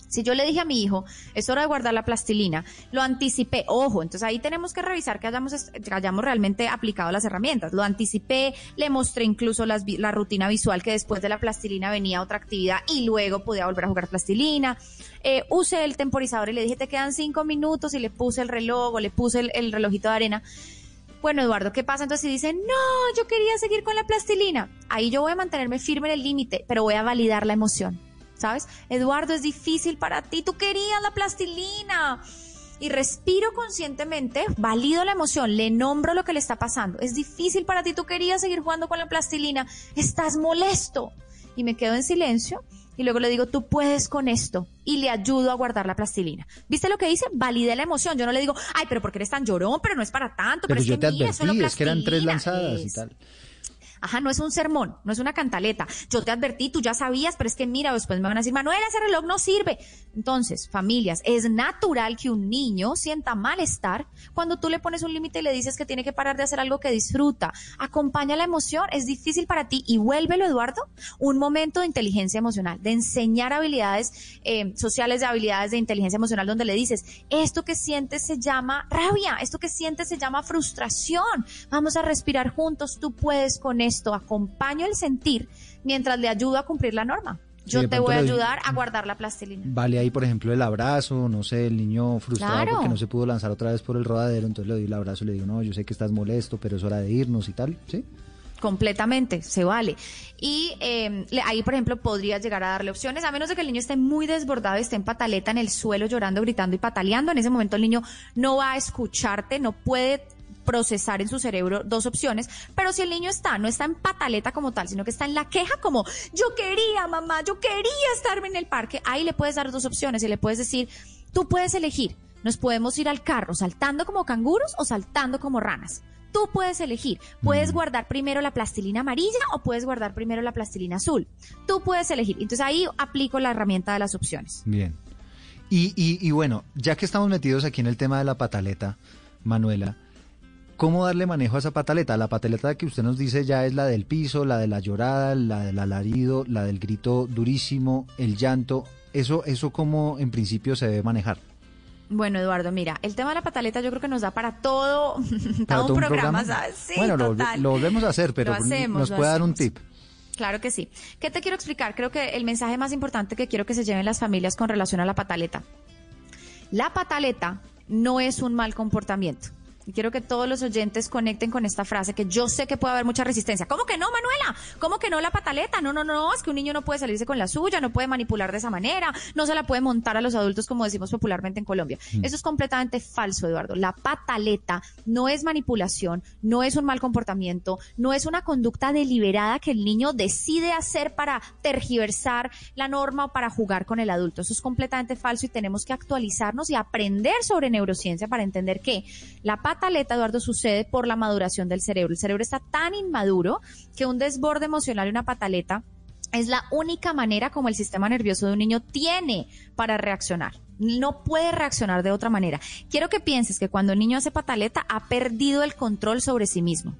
si yo le dije a mi hijo, es hora de guardar la plastilina, lo anticipé, ojo, entonces ahí tenemos que revisar que hayamos, que hayamos realmente aplicado las herramientas. Lo anticipé, le mostré incluso las la rutina visual que después de la plastilina venía otra actividad y luego podía volver a jugar plastilina. Eh, usé el temporizador y le dije, te quedan cinco minutos y le puse el reloj o le puse el, el relojito de arena. Bueno, Eduardo, ¿qué pasa? Entonces si dicen, no, yo quería seguir con la plastilina. Ahí yo voy a mantenerme firme en el límite, pero voy a validar la emoción. ¿Sabes? Eduardo, es difícil para ti, tú querías la plastilina. Y respiro conscientemente, valido la emoción, le nombro lo que le está pasando. Es difícil para ti, tú querías seguir jugando con la plastilina, estás molesto. y me quedo en silencio y luego le digo, tú puedes con esto y le ayudo a guardar la plastilina. ¿Viste lo que dice? Valide la emoción. Yo no le digo, ay, pero porque eres tan llorón, pero no es para tanto. Pero, yo es te que mira, es solo advertí, es que eran tres plastilina". lanzadas y Es- tal. No es un sermón, no es una cantaleta. Yo te advertí, tú ya sabías, pero es que mira, después me van a decir, Manuela, ese reloj no sirve. Entonces, familias, es natural que un niño sienta malestar cuando tú le pones un límite y le dices que tiene que parar de hacer algo que disfruta. Acompaña la emoción, es difícil para ti y vuélvelo, Eduardo, un momento de inteligencia emocional, de enseñar habilidades eh, sociales, de habilidades de inteligencia emocional, donde le dices, esto que sientes se llama rabia, esto que sientes se llama frustración. Vamos a respirar juntos, tú puedes con esto. Acompaño el sentir mientras le ayudo a cumplir la norma. Yo te voy a ayudar a guardar la plastilina. Vale ahí, por ejemplo, el abrazo, no sé, el niño frustrado Claro. porque no se pudo lanzar otra vez por el rodadero, entonces le doy el abrazo y le digo, no, yo sé que estás molesto, pero es hora de irnos y tal, ¿sí? completamente, se vale. Y eh, le- ahí, por ejemplo, podrías llegar a darle opciones, a menos de que el niño esté muy desbordado y esté en pataleta en el suelo, llorando, gritando y pataleando. En ese momento el niño no va a escucharte, no puede procesar en su cerebro dos opciones, pero si el niño está, no está en pataleta como tal, sino que está en la queja como yo quería, mamá, yo quería estarme en el parque, ahí le puedes dar dos opciones y le puedes decir, tú puedes elegir, nos podemos ir al carro saltando como canguros o saltando como ranas. Tú puedes elegir, puedes guardar primero la plastilina amarilla o puedes guardar primero la plastilina azul. Tú puedes elegir. Entonces ahí aplico la herramienta de las opciones. Bien. Y, y, y bueno, ya que estamos metidos aquí en el tema de la pataleta, Manuela, ¿cómo darle manejo a esa pataleta? La pataleta que usted nos dice ya es la del piso, la de la llorada, la del alarido, la del grito durísimo, el llanto. Eso, eso cómo en principio se debe manejar. Bueno, Eduardo, mira, el tema de la pataleta yo creo que nos da para todo, Para todo un programa, ¿sabes? Sí, bueno, lo, total. lo volvemos a hacer, pero hacemos, nos puede dar un tip. Claro que sí. ¿Qué te quiero explicar? Creo que el mensaje más importante que quiero que se lleven las familias con relación a la pataleta. La pataleta no es un mal comportamiento. Y quiero que todos los oyentes conecten con esta frase, que yo sé que puede haber mucha resistencia. ¿Cómo que no, Manuela? ¿Cómo que no la pataleta? No, no, no, es que un niño no puede salirse con la suya, no puede manipular de esa manera, no se la puede montar a los adultos como decimos popularmente en Colombia. Eso es completamente falso, Eduardo. La pataleta no es manipulación, no es un mal comportamiento, no es una conducta deliberada que el niño decide hacer para tergiversar la norma o para jugar con el adulto. Eso es completamente falso y tenemos que actualizarnos y aprender sobre neurociencia para entender que la pataleta, Eduardo, sucede por la maduración del cerebro. El cerebro está tan inmaduro que un desborde emocional y una pataleta es la única manera como el sistema nervioso de un niño tiene para reaccionar. No puede reaccionar de otra manera. Quiero que pienses que cuando un niño hace pataleta ha perdido el control sobre sí mismo.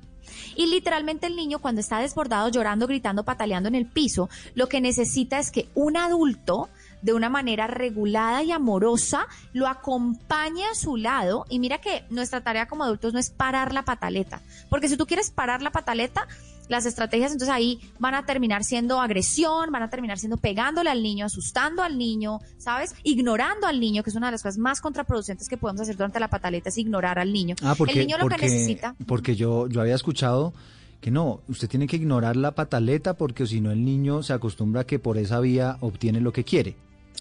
Y literalmente el niño cuando está desbordado, llorando, gritando, pataleando en el piso, lo que necesita es que un adulto de una manera regulada y amorosa lo acompañe a su lado. Y mira que nuestra tarea como adultos no es parar la pataleta, porque si tú quieres parar la pataleta, las estrategias entonces ahí van a terminar siendo agresión, van a terminar siendo pegándole al niño, asustando al niño, ¿sabes? Ignorando al niño, que es una de las cosas más contraproducentes que podemos hacer durante la pataleta, es ignorar al niño. Ah, porque, el niño lo porque, que necesita... porque yo, yo había escuchado que no, usted tiene que ignorar la pataleta porque si no el niño se acostumbra a que por esa vía obtiene lo que quiere.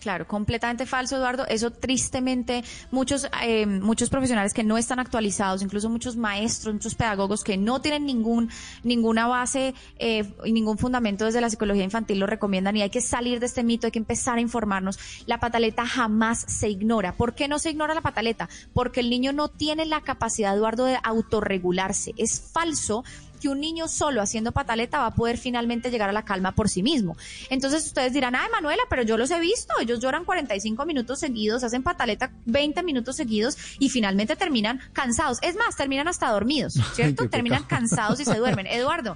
Claro, completamente falso, Eduardo. Eso tristemente, muchos, eh, muchos profesionales que no están actualizados, incluso muchos maestros, muchos pedagogos que no tienen ningún, ninguna base eh, ningún fundamento desde la psicología infantil lo recomiendan y hay que salir de este mito, hay que empezar a informarnos. La pataleta jamás se ignora. ¿Por qué no se ignora la pataleta? Porque el niño no tiene la capacidad, Eduardo, de autorregularse. Es falso que un niño solo haciendo pataleta va a poder finalmente llegar a la calma por sí mismo. Entonces ustedes dirán, ay Manuela, pero yo los he visto, ellos lloran 45 minutos seguidos, hacen pataleta 20 minutos seguidos y finalmente terminan cansados. Es más, terminan hasta dormidos, ¿cierto? terminan cansados y se duermen. Eduardo.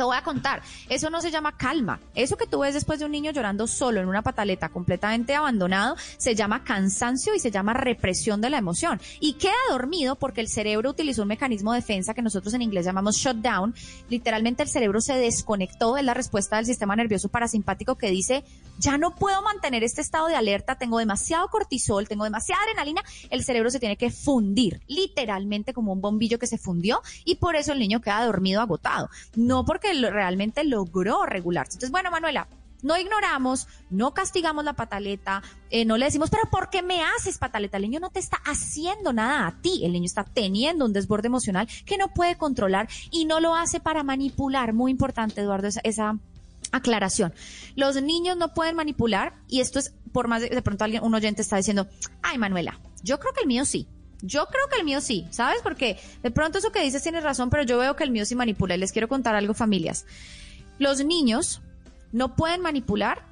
Te voy a contar, eso no se llama calma. Eso que tú ves después de un niño llorando solo en una pataleta, completamente abandonado, se llama cansancio y se llama represión de la emoción. Y queda dormido porque el cerebro utilizó un mecanismo de defensa que nosotros en inglés llamamos shutdown. Literalmente el cerebro se desconectó, es la respuesta del sistema nervioso parasimpático que dice, ya no puedo mantener este estado de alerta, tengo demasiado cortisol, tengo demasiada adrenalina, el cerebro se tiene que fundir, literalmente como un bombillo que se fundió y por eso el niño queda dormido agotado. No porque realmente logró regularse. Entonces, bueno, Manuela, no ignoramos, no castigamos la pataleta, eh, no le decimos, pero ¿por qué me haces pataleta? El niño no te está haciendo nada a ti, el niño está teniendo un desborde emocional que no puede controlar y no lo hace para manipular. Muy importante, Eduardo, esa, esa Aclaración. Los niños no pueden manipular y esto es por más de, de pronto alguien un oyente está diciendo, "Ay, Manuela, yo creo que el mío sí." Yo creo que el mío sí, ¿sabes? Porque de pronto eso que dices tienes razón, pero yo veo que el mío sí manipula. Y les quiero contar algo, familias. Los niños no pueden manipular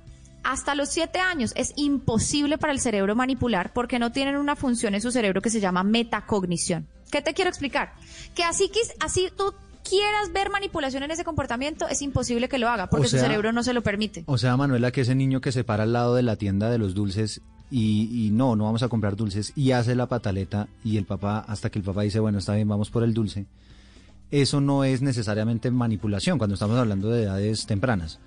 hasta los siete años. Es imposible para el cerebro manipular porque no tienen una función en su cerebro que se llama metacognición. ¿Qué te quiero explicar? Que así, así tú quieras ver manipulación en ese comportamiento, es imposible que lo haga porque O sea- su cerebro no se lo permite. O sea, Manuela, que ese niño que se para al lado de la tienda de los dulces y, y no, no vamos a comprar dulces y hace la pataleta y el papá, hasta que el papá dice, bueno, está bien, vamos por el dulce, eso no es necesariamente manipulación cuando estamos hablando de edades tempranas.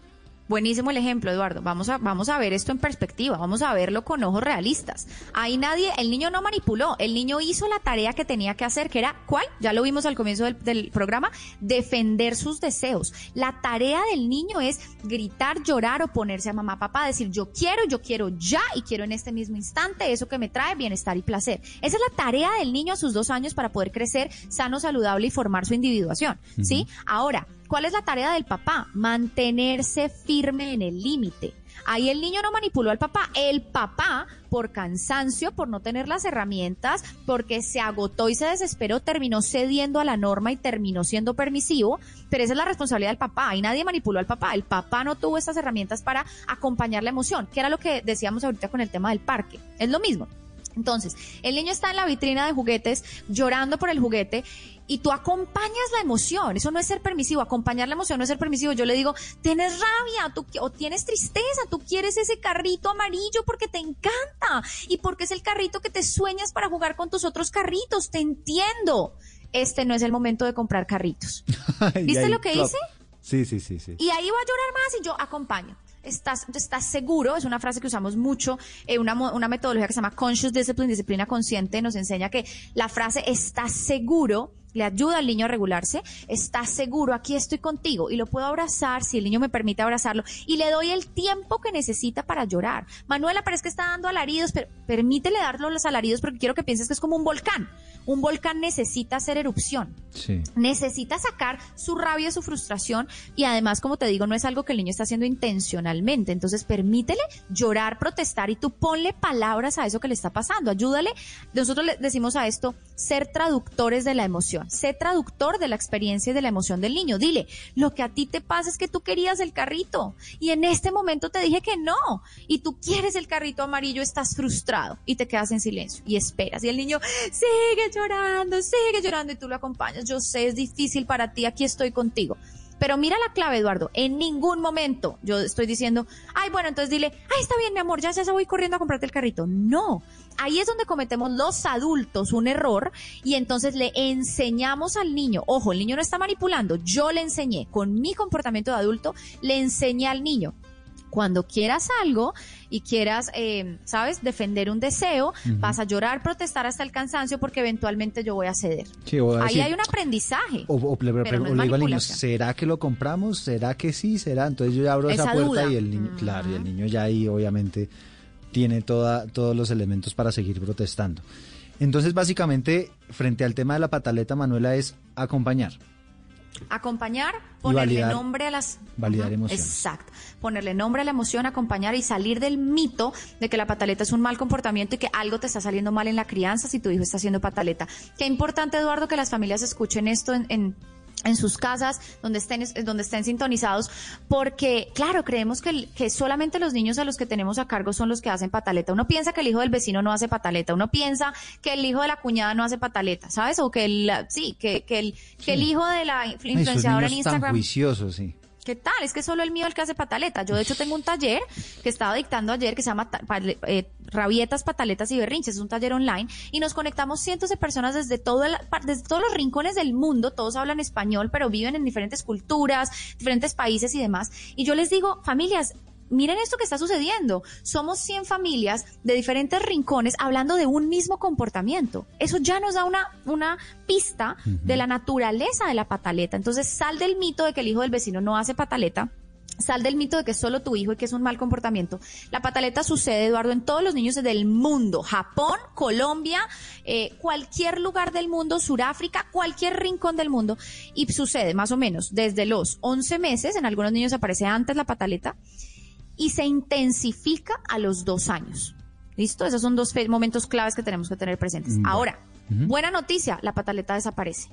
Buenísimo el ejemplo, Eduardo. Vamos a, vamos a ver esto en perspectiva, vamos a verlo con ojos realistas. Ahí nadie, el niño no manipuló, el niño hizo la tarea que tenía que hacer, que era, ¿cuál? Ya lo vimos al comienzo del, del programa, defender sus deseos. La tarea del niño es gritar, llorar o ponerse a mamá, papá, decir, yo quiero, yo quiero ya y quiero en este mismo instante eso que me trae bienestar y placer. Esa es la tarea del niño a sus dos años para poder crecer sano, saludable y formar su individuación, ¿sí? Ahora, ¿Cuál es la tarea del papá? Mantenerse firme en el límite. Ahí el niño no manipuló al papá. El papá, por cansancio, por no tener las herramientas, porque se agotó y se desesperó, terminó cediendo a la norma y terminó siendo permisivo. Pero esa es la responsabilidad del papá. Y nadie manipuló al papá. El papá no tuvo esas herramientas para acompañar la emoción, que era lo que decíamos ahorita con el tema del parque. Es lo mismo. Entonces, el niño está en la vitrina de juguetes llorando por el juguete y tú acompañas la emoción. Eso no es ser permisivo. Acompañar la emoción no es ser permisivo. Yo le digo, tienes rabia tú, o tienes tristeza. Tú quieres ese carrito amarillo porque te encanta y porque es el carrito que te sueñas para jugar con tus otros carritos. Te entiendo. Este no es el momento de comprar carritos. ¿Viste ahí, lo que hice? Sí, sí, sí, sí. Y ahí va a llorar más y yo acompaño. Estás, estás seguro, es una frase que usamos mucho, eh, una, una metodología que se llama Conscious Discipline, disciplina consciente, nos enseña que la frase estás seguro le ayuda al niño a regularse, estás seguro, aquí estoy contigo y lo puedo abrazar si el niño me permite abrazarlo y le doy el tiempo que necesita para llorar. Manuela, parece que está dando alaridos, pero permítele darle los alaridos porque quiero que pienses que es como un volcán. Un volcán necesita hacer erupción Sí. necesita sacar su rabia, su frustración y además, como te digo, no es algo que el niño está haciendo intencionalmente. Entonces, permítele llorar, protestar y tú ponle palabras a eso que le está pasando. Ayúdale. Nosotros le decimos a esto ser traductores de la emoción. Sé traductor de la experiencia y de la emoción del niño. Dile, lo que a ti te pasa es que tú querías el carrito y en este momento te dije que no y tú quieres el carrito amarillo, estás frustrado y te quedas en silencio y esperas y el niño sigue llorando, sigue llorando y tú lo acompañas. Yo sé, es difícil para ti, aquí estoy contigo. Pero mira la clave, Eduardo. En ningún momento yo estoy diciendo, ay, bueno, entonces dile, ay, está bien, mi amor, ya, ya voy corriendo a comprarte el carrito. No. Ahí es donde cometemos los adultos un error y entonces le enseñamos al niño, ojo, el niño no está manipulando, yo le enseñé con mi comportamiento de adulto, le enseñé al niño. Cuando quieras algo y quieras, eh, ¿sabes?, defender un deseo, vas a llorar, protestar hasta el cansancio porque eventualmente yo voy a ceder. Sí, Ahí decir- hay un aprendizaje. O, o le, pero no es o le digo al niño. ¿será que lo compramos? ¿Será que sí? ¿Será? Entonces yo ya abro esa, Esa puerta duda. y el niño, claro, y el niño ya ahí obviamente tiene toda, todos los elementos para seguir protestando. Entonces, básicamente, frente al tema de la pataleta, Manuela, es acompañar. Acompañar, ponerle validar- nombre a las... validar Ajá, emociones. Exacto. Ponerle nombre a la emoción, acompañar y salir del mito de que la pataleta es un mal comportamiento y que algo te está saliendo mal en la crianza si tu hijo está haciendo pataleta. Qué importante, Eduardo, que las familias escuchen esto en... en en sus casas, donde estén, donde estén sintonizados, porque, claro, creemos que, que solamente los niños a los que tenemos a cargo son los que hacen pataleta. Uno piensa que el hijo del vecino no hace pataleta, uno piensa que el hijo de la cuñada no hace pataleta, ¿sabes? O que el, sí, que, que el, que el hijo de la esos influenciadora en niños tan Instagram. juiciosos, sí. ¿Qué tal? Es que solo el mío el que hace pataleta. Yo de hecho tengo un taller que estaba dictando ayer que se llama eh, Rabietas, Pataletas y Berrinches. Es un taller online y nos conectamos cientos de personas desde, todo el- desde todos los rincones del mundo. Todos hablan español, pero viven en diferentes culturas, diferentes países y demás. Y yo les digo, familias, miren esto que está sucediendo. Somos 100 familias de diferentes rincones hablando de un mismo comportamiento. Eso ya nos da una, una pista de la naturaleza de la pataleta. Entonces sal del mito de que el hijo del vecino no hace pataleta. Sal del mito de que es solo tu hijo y que es un mal comportamiento. La pataleta sucede, Eduardo, en todos los niños del mundo. Japón, Colombia, eh, cualquier lugar del mundo, Suráfrica, cualquier rincón del mundo. Y sucede más o menos desde los 11 meses, en algunos niños aparece antes la pataleta, y se intensifica a los dos años. ¿Listo? Esos son dos momentos claves que tenemos que tener presentes. Ahora, buena noticia, la pataleta desaparece.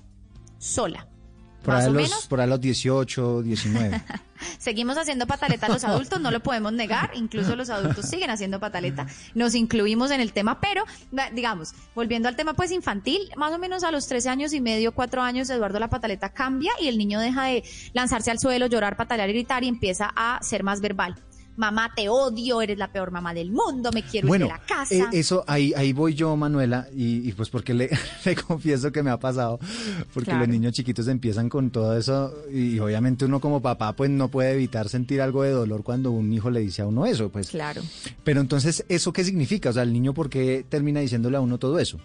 Sola. Por ahí, los, por ahí los 18, 19. Seguimos haciendo pataleta a los adultos, no lo podemos negar, incluso los adultos siguen haciendo pataleta. Nos incluimos en el tema, pero digamos, volviendo al tema pues infantil, más o menos a los 13 años y medio, 4 años, Eduardo, la pataleta cambia y el niño deja de lanzarse al suelo, llorar, patalear y gritar y empieza a ser más verbal mamá te odio, eres la peor mamá del mundo, me quiero ir de la casa. Eh, eso, ahí, ahí voy yo, Manuela, y, pues porque le, le, confieso que me ha pasado, porque los niños chiquitos empiezan con todo eso, y obviamente uno como papá pues no puede evitar sentir algo de dolor cuando un hijo le dice a uno eso, pues. Claro. Pero entonces, ¿eso qué significa? O sea, el niño, ¿por qué termina diciéndole a uno todo eso?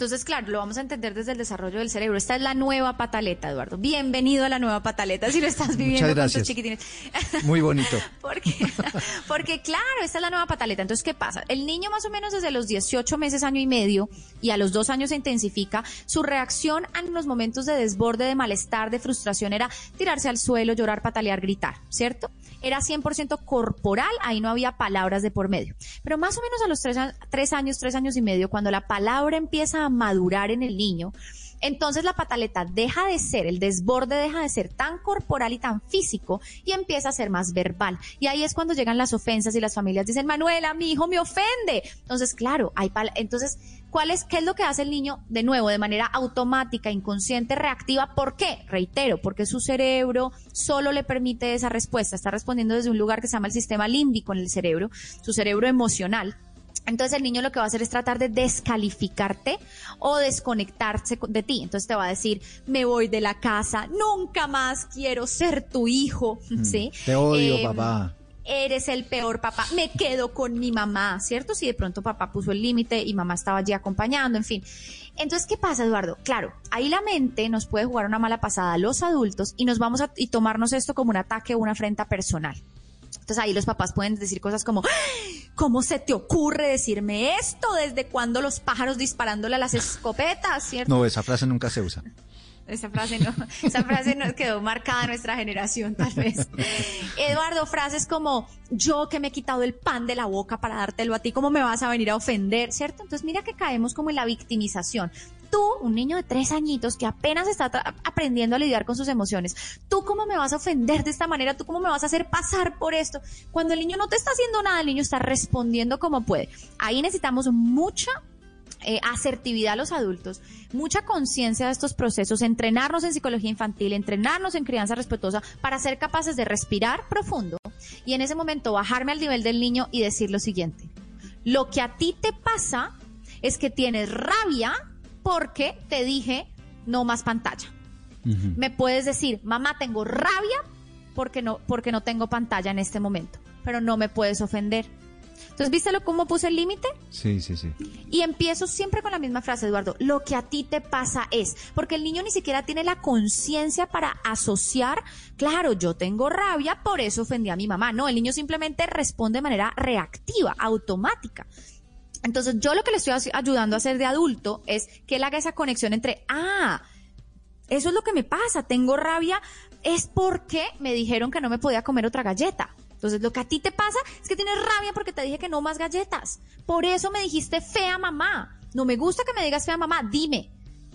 Entonces, claro, lo vamos a entender desde el desarrollo del cerebro. Esta es la nueva pataleta, Eduardo. Bienvenido a la nueva pataleta si lo estás viviendo Muchas gracias. con tus chiquitines. Muy bonito. porque, porque, claro, esta es la nueva pataleta. Entonces, ¿qué pasa? El niño más o menos desde los 18 meses, año y medio, y a los dos años se intensifica, su reacción en los momentos de desborde, de malestar, de frustración era tirarse al suelo, llorar, patalear, gritar, ¿cierto? Era 100% corporal, ahí no había palabras de por medio. Pero más o menos a los tres, tres años, tres años y medio, cuando la palabra empieza a madurar en el niño, entonces la pataleta deja de ser, el desborde deja de ser tan corporal y tan físico y empieza a ser más verbal. Y ahí es cuando llegan las ofensas y las familias dicen, Manuela, mi hijo me ofende. Entonces, claro, hay entonces, ¿cuál es, qué es lo que hace el niño de nuevo, de manera automática, inconsciente, reactiva? ¿Por qué? Reitero, porque su cerebro solo le permite esa respuesta. Está respondiendo desde un lugar que se llama el sistema límbico en el cerebro, su cerebro emocional. Entonces el niño lo que va a hacer es tratar de descalificarte o desconectarse de ti. Entonces te va a decir, me voy de la casa, nunca más quiero ser tu hijo, mm, ¿sí? Te odio, em, papá. Eres el peor papá, me quedo con mi mamá, ¿cierto? Si de pronto papá puso el límite y mamá estaba allí acompañando, en fin. Entonces, ¿qué pasa, Eduardo? Claro, ahí la mente nos puede jugar una mala pasada a los adultos y nos vamos a y tomarnos esto como un ataque o una afrenta personal. Entonces ahí los papás pueden decir cosas como, ¿cómo se te ocurre decirme esto? ¿Desde cuándo los pájaros disparándole a las escopetas? ¿cierto? No, esa frase nunca se usa. Esa frase no, esa frase nos quedó marcada en nuestra generación, tal vez. Eduardo, frases como, yo que me he quitado el pan de la boca para dártelo a ti, ¿cómo me vas a venir a ofender? ¿Cierto? Entonces mira que caemos como en la victimización tú, un niño de tres añitos que apenas está aprendiendo a lidiar con sus emociones, tú cómo me vas a ofender de esta manera, tú cómo me vas a hacer pasar por esto, cuando el niño no te está haciendo nada, el niño está respondiendo como puede. Ahí necesitamos mucha eh, asertividad a los adultos, mucha conciencia de estos procesos, entrenarnos en psicología infantil, entrenarnos en crianza respetuosa para ser capaces de respirar profundo y en ese momento bajarme al nivel del niño y decir lo siguiente. Lo que a ti te pasa es que tienes rabia porque te dije no más pantalla. Me puedes decir, mamá, tengo rabia porque no, porque no tengo pantalla en este momento, pero no me puedes ofender. Entonces, ¿viste lo, cómo puse el límite? Sí, sí, sí. Y empiezo siempre con la misma frase, Eduardo. Lo que a ti te pasa es, porque el niño ni siquiera tiene la conciencia para asociar, claro, yo tengo rabia, por eso ofendí a mi mamá. No, el niño simplemente responde de manera reactiva, automática. Entonces, yo lo que le estoy ayudando a hacer de adulto es que él haga esa conexión entre, ah, eso es lo que me pasa, tengo rabia, es porque me dijeron que no me podía comer otra galleta. Entonces, lo que a ti te pasa es que tienes rabia porque te dije que no más galletas. Por eso me dijiste fea mamá. No me gusta que me digas fea mamá, dime,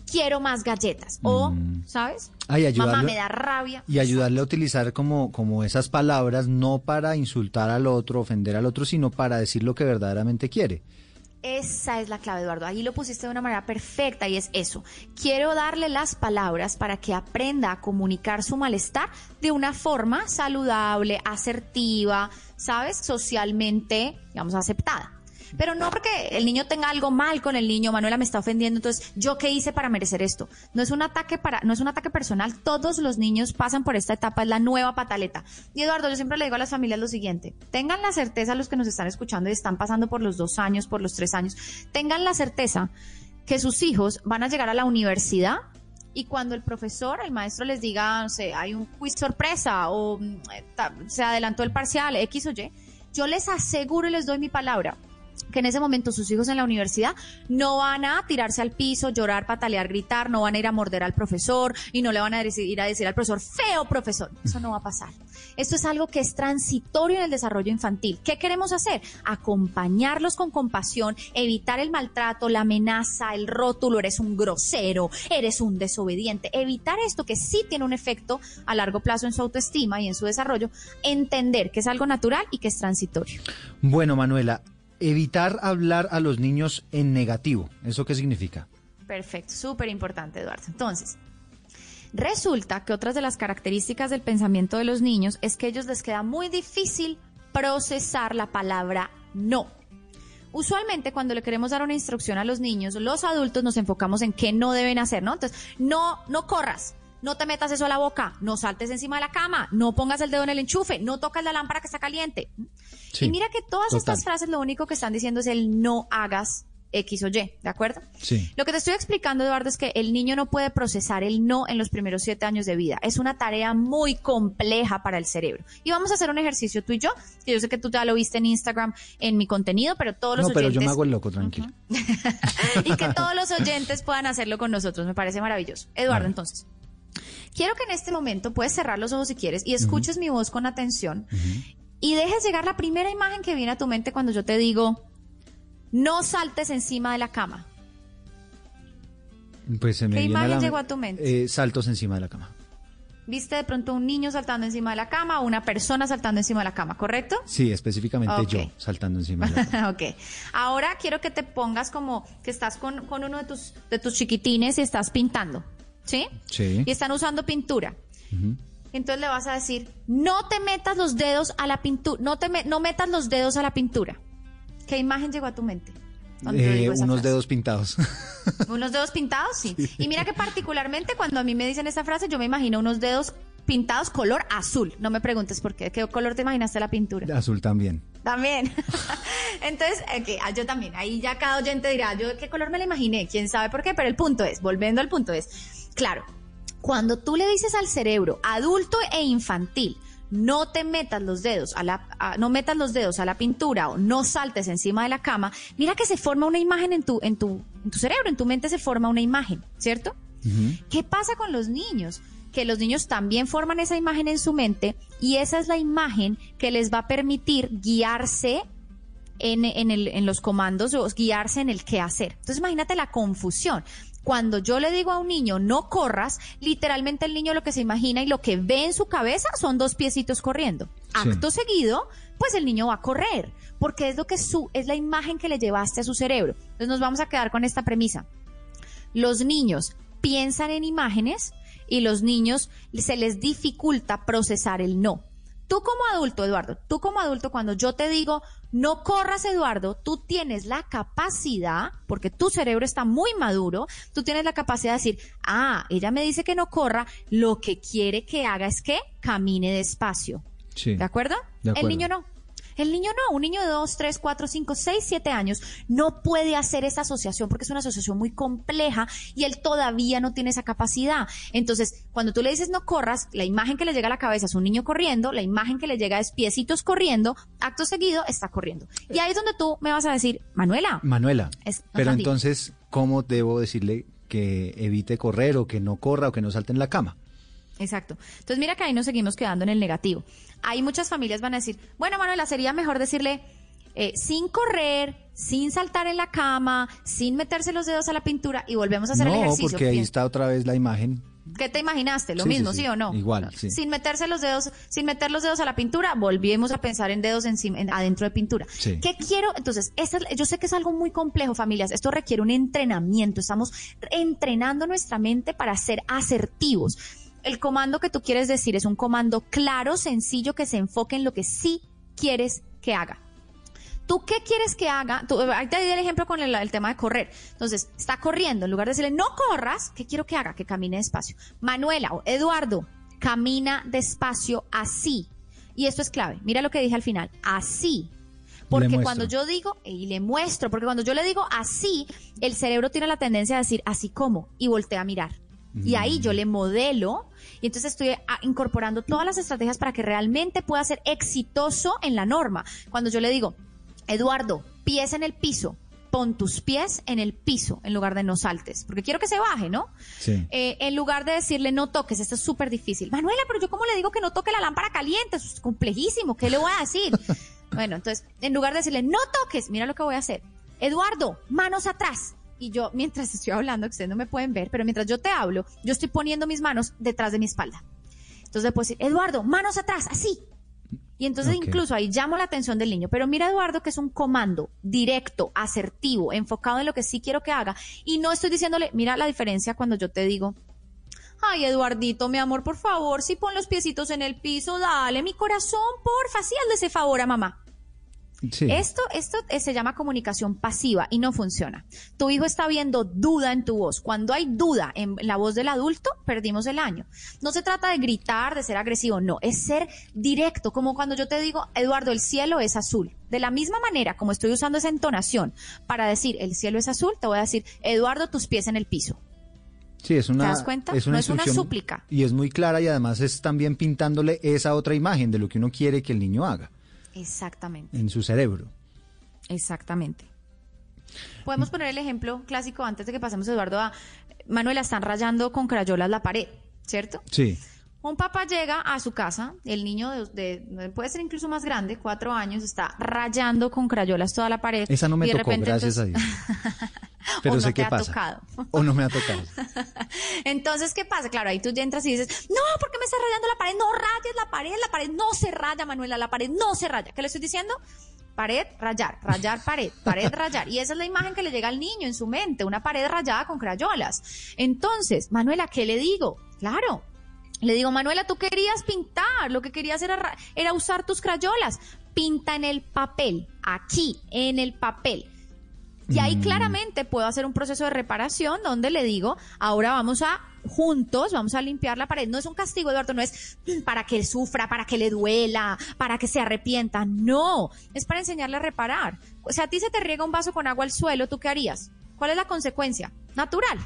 quiero más galletas. O, mm. ¿sabes? mamá me da rabia. Y ayudarle a utilizar como, como esas palabras, no para insultar al otro, ofender al otro, sino para decir lo que verdaderamente quiere. Esa es la clave, Eduardo. Ahí lo pusiste de una manera perfecta y es eso. Quiero darle las palabras para que aprenda a comunicar su malestar de una forma saludable, asertiva, ¿sabes? Socialmente, digamos, aceptada. Pero no porque el niño tenga algo mal con el niño, Manuela me está ofendiendo, entonces yo qué hice para merecer esto. No es un ataque para, no es un ataque personal, todos los niños pasan por esta etapa, es la nueva pataleta. Y Eduardo, yo siempre le digo a las familias lo siguiente, tengan la certeza los que nos están escuchando y están pasando por los dos años, por los tres años, tengan la certeza que sus hijos van a llegar a la universidad y cuando el profesor, el maestro les diga, no sé, hay un quiz sorpresa o mm, se adelantó el parcial X o Y, yo les aseguro y les doy mi palabra que en ese momento sus hijos en la universidad no van a tirarse al piso, llorar, patalear, gritar, no van a ir a morder al profesor y no le van a ir a decir al profesor, feo profesor. Eso no va a pasar. Esto es algo que es transitorio en el desarrollo infantil. ¿Qué queremos hacer? Acompañarlos con compasión, evitar el maltrato, la amenaza, el rótulo, eres un grosero, eres un desobediente. Evitar esto que sí tiene un efecto a largo plazo en su autoestima y en su desarrollo. Entender que es algo natural y que es transitorio. Bueno, Manuela, evitar hablar a los niños en negativo. ¿Eso qué significa? Perfecto, súper importante, Eduardo. Entonces, resulta que otras de las características del pensamiento de los niños es que a ellos les queda muy difícil procesar la palabra no. Usualmente cuando le queremos dar una instrucción a los niños, los adultos nos enfocamos en qué no deben hacer, ¿no? Entonces, no, no corras, no te metas eso a la boca, no saltes encima de la cama, no pongas el dedo en el enchufe, no tocas la lámpara que está caliente. y mira que todas estas frases lo único que están diciendo es el no hagas X o Y, ¿de acuerdo? Sí. Lo que te estoy explicando, Eduardo, es que el niño no puede procesar el no en los primeros siete años de vida. Es una tarea muy compleja para el cerebro. Y vamos a hacer un ejercicio tú y yo, que yo sé que tú ya lo viste en Instagram en mi contenido, pero todos los no, oyentes... pero yo me hago el loco, tranquilo. y que todos los oyentes puedan hacerlo con nosotros, me parece maravilloso. Eduardo, entonces, Quiero que en este momento puedes cerrar los ojos si quieres y escuches mi voz con atención y dejes llegar la primera imagen que viene a tu mente cuando yo te digo, no saltes encima de la cama. Pues se me ¿Qué viene imagen la- llegó a tu mente? Eh, saltos encima de la cama. ¿Viste de pronto un niño saltando encima de la cama o una persona saltando encima de la cama, correcto? Sí, específicamente yo saltando encima de la cama. ok. Ahora quiero que te pongas como que estás con, con uno de tus, de tus chiquitines y estás pintando. ¿Sí? Sí. Y están usando pintura. Entonces le vas a decir, no te metas los dedos a la pintura, no te me- no metas los dedos a la pintura. ¿Qué imagen llegó a tu mente? Eh, unos frase? dedos pintados. Unos dedos pintados, sí. Y mira que particularmente cuando a mí me dicen esa frase, yo me imagino unos dedos pintados color azul. No me preguntes por qué. ¿Qué color te imaginaste la pintura? Azul también. También. Entonces, ok, ah, yo también. Ahí ya cada oyente dirá, yo qué color me la imaginé, quién sabe por qué, pero el punto es, volviendo al punto es, claro, cuando tú le dices al cerebro, adulto e infantil, no te metas los dedos a la, a- no metas los dedos a la pintura o no saltes encima de la cama, mira que se forma una imagen en tu, en tu, en tu cerebro, en tu mente se forma una imagen, ¿cierto? ¿Qué pasa con los niños? Que los niños también forman esa imagen en su mente y esa es la imagen que les va a permitir guiarse en, en el- en los comandos o guiarse en el qué hacer. Entonces imagínate la confusión. Cuando yo le digo a un niño no corras, literalmente el niño lo que se imagina y lo que ve en su cabeza son dos piecitos corriendo. Sí. Acto seguido, pues el niño va a correr, porque es lo que su, es la imagen que le llevaste a su cerebro. Entonces nos vamos a quedar con esta premisa. Los niños piensan en imágenes y los niños se les dificulta procesar el no. Tú como adulto, Eduardo, tú como adulto, cuando yo te digo, no corras, Eduardo, tú tienes la capacidad, porque tu cerebro está muy maduro, tú tienes la capacidad de decir, ah, ella me dice que no corra, lo que quiere que haga es que camine despacio. Sí. ¿De acuerdo? De acuerdo. El niño no. El niño no, un niño de 2, 3, 4, 5, 6, 7 años no puede hacer esa asociación porque es una asociación muy compleja y él todavía no tiene esa capacidad. Entonces, cuando tú le dices no corras, la imagen que le llega a la cabeza es un niño corriendo, la imagen que le llega es piecitos corriendo, acto seguido está corriendo. Y ahí es donde tú me vas a decir, Manuela, Manuela, Es- pero entonces, ¿cómo debo decirle que evite correr o que no corra o que no salte en la cama? Exacto. Entonces mira que ahí nos seguimos quedando en el negativo. Hay muchas familias van a decir, bueno, Manuela, sería mejor decirle eh, sin correr, sin saltar en la cama, sin meterse los dedos a la pintura y volvemos a hacer el no, ejercicio. porque ahí está otra vez la imagen. ¿Qué te imaginaste? ¿Lo Sí, mismo, sí, sí, sí. o no? Igual, sí. Sin meterse los dedos, sin meter los dedos a la pintura, volvemos a pensar en dedos encima, en- adentro de pintura. Sí. ¿Qué quiero? Entonces, esta es- yo sé que es algo muy complejo, familias. Esto requiere un entrenamiento. Estamos entrenando nuestra mente para ser asertivos. El comando que tú quieres decir es un comando claro, sencillo, que se enfoque en lo que sí quieres que haga. ¿Tú qué quieres que haga? Tú, ahí te di el ejemplo con el, el tema de correr. Entonces, está corriendo. En lugar de decirle, no corras, ¿qué quiero que haga? Que camine despacio. Manuela o Eduardo, camina despacio así. Y esto es clave. Mira lo que dije al final. Así. Porque cuando yo digo, y le muestro, porque cuando yo le digo así, el cerebro tiene la tendencia a decir así como, y voltea a mirar. Y ahí yo le modelo y entonces estoy ah, incorporando todas las estrategias para que realmente pueda ser exitoso en la norma. Cuando yo le digo, Eduardo, pies en el piso, pon tus pies en el piso en lugar de no saltes, porque quiero que se baje, ¿no? Sí. Eh, en lugar de decirle no toques, esto es súper difícil. Manuela, pero yo cómo le digo que no toque la lámpara caliente, eso es complejísimo, ¿qué le voy a decir? bueno, entonces, en lugar de decirle no toques, mira lo que voy a hacer. Eduardo, manos atrás. Y yo, mientras estoy hablando, que ustedes no me pueden ver, pero mientras yo te hablo, yo estoy poniendo mis manos detrás de mi espalda. Entonces le puedo decir, Eduardo, manos atrás, así. Y entonces incluso ahí llamo la atención del niño. Pero mira, Eduardo, que es un comando directo, asertivo, enfocado en lo que sí quiero que haga. Y no estoy diciéndole, mira la diferencia cuando yo te digo, ay, Eduardito, mi amor, por favor, si pon los piecitos en el piso, dale, mi corazón, porfa, sí, hazle ese favor a mamá. Sí. Esto, esto eh, se llama comunicación pasiva y no funciona. Tu hijo está viendo duda en tu voz. Cuando hay duda en la voz del adulto, perdimos el año. No se trata de gritar, de ser agresivo, no, es ser directo, como cuando yo te digo, Eduardo, el cielo es azul. De la misma manera, como estoy usando esa entonación para decir el cielo es azul, te voy a decir, Eduardo, tus pies en el piso. Sí, es una, ¿Te das cuenta? Es una No es una súplica. Y es muy clara y además es también pintándole esa otra imagen de lo que uno quiere que el niño haga Exactamente. en su cerebro. Exactamente. Podemos poner el ejemplo clásico antes de que pasemos, Eduardo, a Manuela, están rayando con crayolas la pared, ¿cierto? Sí. Un papá llega a su casa, el niño de, de- puede ser incluso más grande, cuatro años, está rayando con crayolas toda la pared. Esa no me y de tocó, repente, gracias entonces- a Dios. Pero o sé no qué pasa. tocado. O no me ha tocado. Entonces, ¿qué pasa? Claro, ahí tú ya entras y dices, no, ¿por qué me estás rayando la pared? No rayes la pared, la pared no se raya, Manuela, la pared no se raya. ¿Qué le estoy diciendo? Pared, rayar, rayar, pared, pared, rayar. Y esa es la imagen que le llega al niño en su mente, una pared rayada con crayolas. Entonces, Manuela, ¿qué le digo? Claro. Le digo, Manuela, tú querías pintar, lo que querías era, ra- era usar tus crayolas. Pinta en el papel, aquí, en el papel. Y ahí claramente puedo hacer un proceso de reparación donde le digo, ahora vamos a juntos, vamos a limpiar la pared. No es un castigo, Eduardo, no es mm, para que él sufra, para que le duela, para que se arrepienta. No, es para enseñarle a reparar. O sea, a ti se te riega un vaso con agua al suelo, ¿tú qué harías? ¿Cuál es la consecuencia? Natural.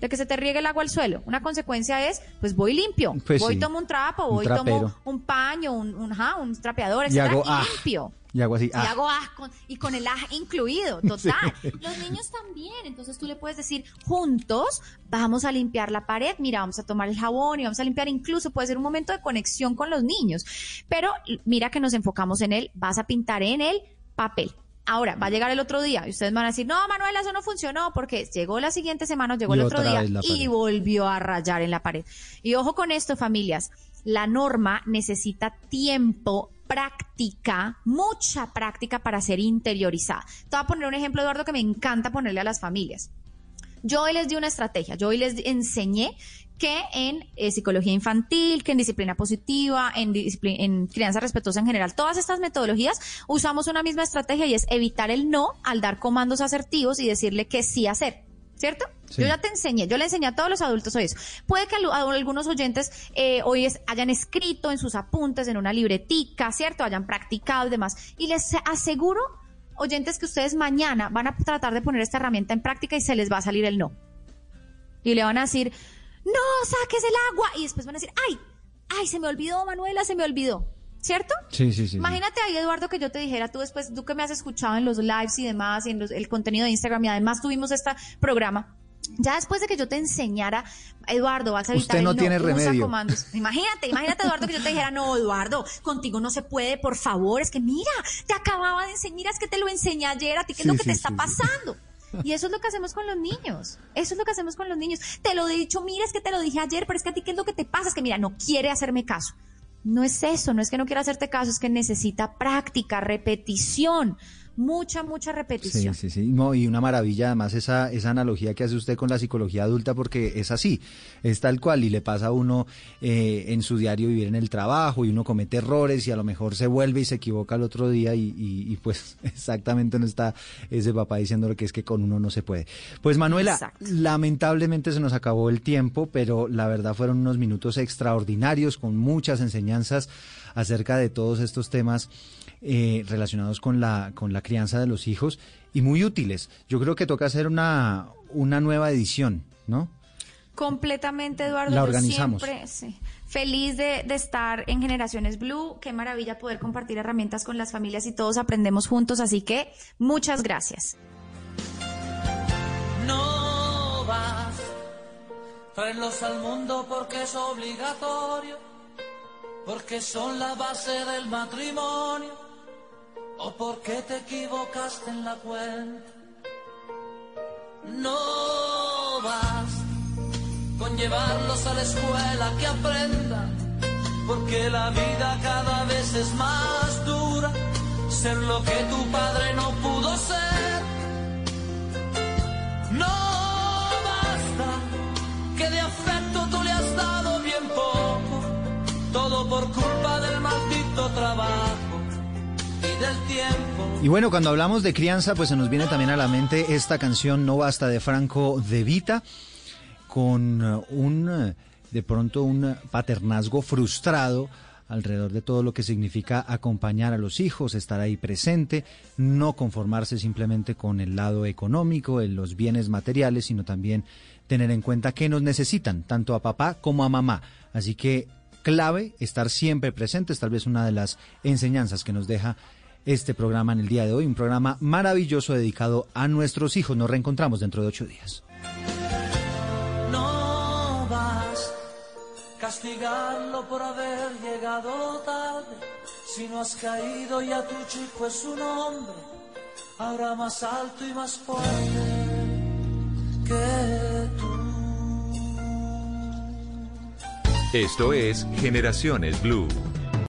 De que se te riegue el agua al suelo. Una consecuencia es, pues voy limpio. Pues voy sí. tomo un trapo, Un voy tomo un paño, un, un, ajá, un trapeador, Y hago, y ah. limpio. Y hago así. Y ah. hago ah con- y con el ah incluido, total. Los niños también, entonces tú le puedes decir, juntos vamos a limpiar la pared, mira, vamos a tomar el jabón y vamos a limpiar, incluso puede ser un momento de conexión con los niños. Pero mira que nos enfocamos en él, vas a pintar en el papel. Ahora, va a llegar el otro día y ustedes van a decir, no, Manuela, eso no funcionó porque llegó la siguiente semana, llegó Y el otro día y volvió a rayar en la pared. Y ojo con esto, familias, la norma necesita tiempo, práctica, mucha práctica para ser interiorizada. Te voy a poner un ejemplo, Eduardo, que me encanta ponerle a las familias. Yo hoy les di una estrategia, yo hoy les enseñé que en eh, psicología infantil, que en disciplina positiva, en, en crianza respetuosa en general, todas estas metodologías usamos una misma estrategia y es evitar el no al dar comandos asertivos y decirle que sí hacer. ¿Cierto? Sí. Yo ya te enseñé, yo le enseñé a todos los adultos hoy eso. Puede que a algunos oyentes eh, hoy es- hayan escrito en sus apuntes, en una libretica, ¿cierto? Hayan practicado y demás. Y les aseguro, oyentes, que ustedes mañana van a tratar de poner esta herramienta en práctica y se les va a salir el no. Y le van a decir, no, saques el agua. Y después van a decir, ay, ay, se me olvidó, Manuela, se me olvidó. ¿Cierto? Sí, sí, sí. Imagínate ahí, Eduardo, que yo te dijera, tú después, tú que me has escuchado en los lives y demás, y en los- el contenido de Instagram, y además tuvimos este programa. Ya después de que yo te enseñara, Eduardo, vas a evitar Usted no el tiene usa remedio. comandos. Imagínate, imagínate, Eduardo, que yo te dijera, no, Eduardo, contigo no se puede, por favor, es que mira, te acababa de enseñar, es que te lo enseñé ayer, a ti qué es Sí, lo que sí, te está sí. pasando. Y eso es lo que hacemos con los niños. Eso es lo que hacemos con los niños. Te lo he dicho, mira, es que te lo dije ayer, pero es que a ti qué es lo que te pasa, es que mira, no quiere hacerme caso. No es eso, no es que no quiera hacerte caso, es que necesita práctica, repetición, mucha, mucha Sí, repetición. sí, sí. No, y una maravilla además esa, esa analogía que hace usted con la psicología adulta porque es así, es tal cual y le pasa a uno eh, en su diario vivir en el trabajo y uno comete errores y a lo mejor se vuelve y se equivoca el otro día y, y- y, pues exactamente no está ese papá diciéndole que es que con uno no se puede. Pues Manuela, Exacto. lamentablemente se nos acabó el tiempo, pero la verdad fueron unos minutos extraordinarios con muchas enseñanzas acerca de todos estos temas eh, relacionados con la, con la crianza de los hijos y muy útiles. Yo creo que toca hacer una, una nueva edición, ¿no? Completamente, Eduardo. La organizamos. siempre, sí, feliz de, de estar en Generaciones Blue. Qué maravilla poder compartir herramientas con las familias y todos aprendemos juntos. Así que muchas gracias. No vas, traerlos al mundo porque es obligatorio, porque son la base del matrimonio, o porque te equivocaste en la cuenta. No vas con llevarlos a la escuela que aprendan, porque la vida cada vez es más dura, ser lo que tu padre no pudo ser. No basta que de afecto tú le has dado bien poco, todo por culpa y bueno, cuando hablamos de crianza, pues se nos viene también a la mente esta canción No Basta de Franco de Vita, con eh, un, eh, de pronto, un paternazgo frustrado alrededor de todo lo que significa acompañar a los hijos, estar ahí presente, no conformarse simplemente con el lado económico, en los bienes materiales, sino también tener en cuenta que nos necesitan, tanto a papá como a mamá. Así que clave estar siempre presentes, tal vez una de las enseñanzas que nos deja este programa en el día de hoy, un programa maravilloso dedicado a nuestros hijos. Nos reencontramos dentro de ocho días. No vas castigarlo por haber llegado tarde, si no has caído ya tu chico es un hombre, ahora más alto y más fuerte que tú. Esto es Generaciones Blue.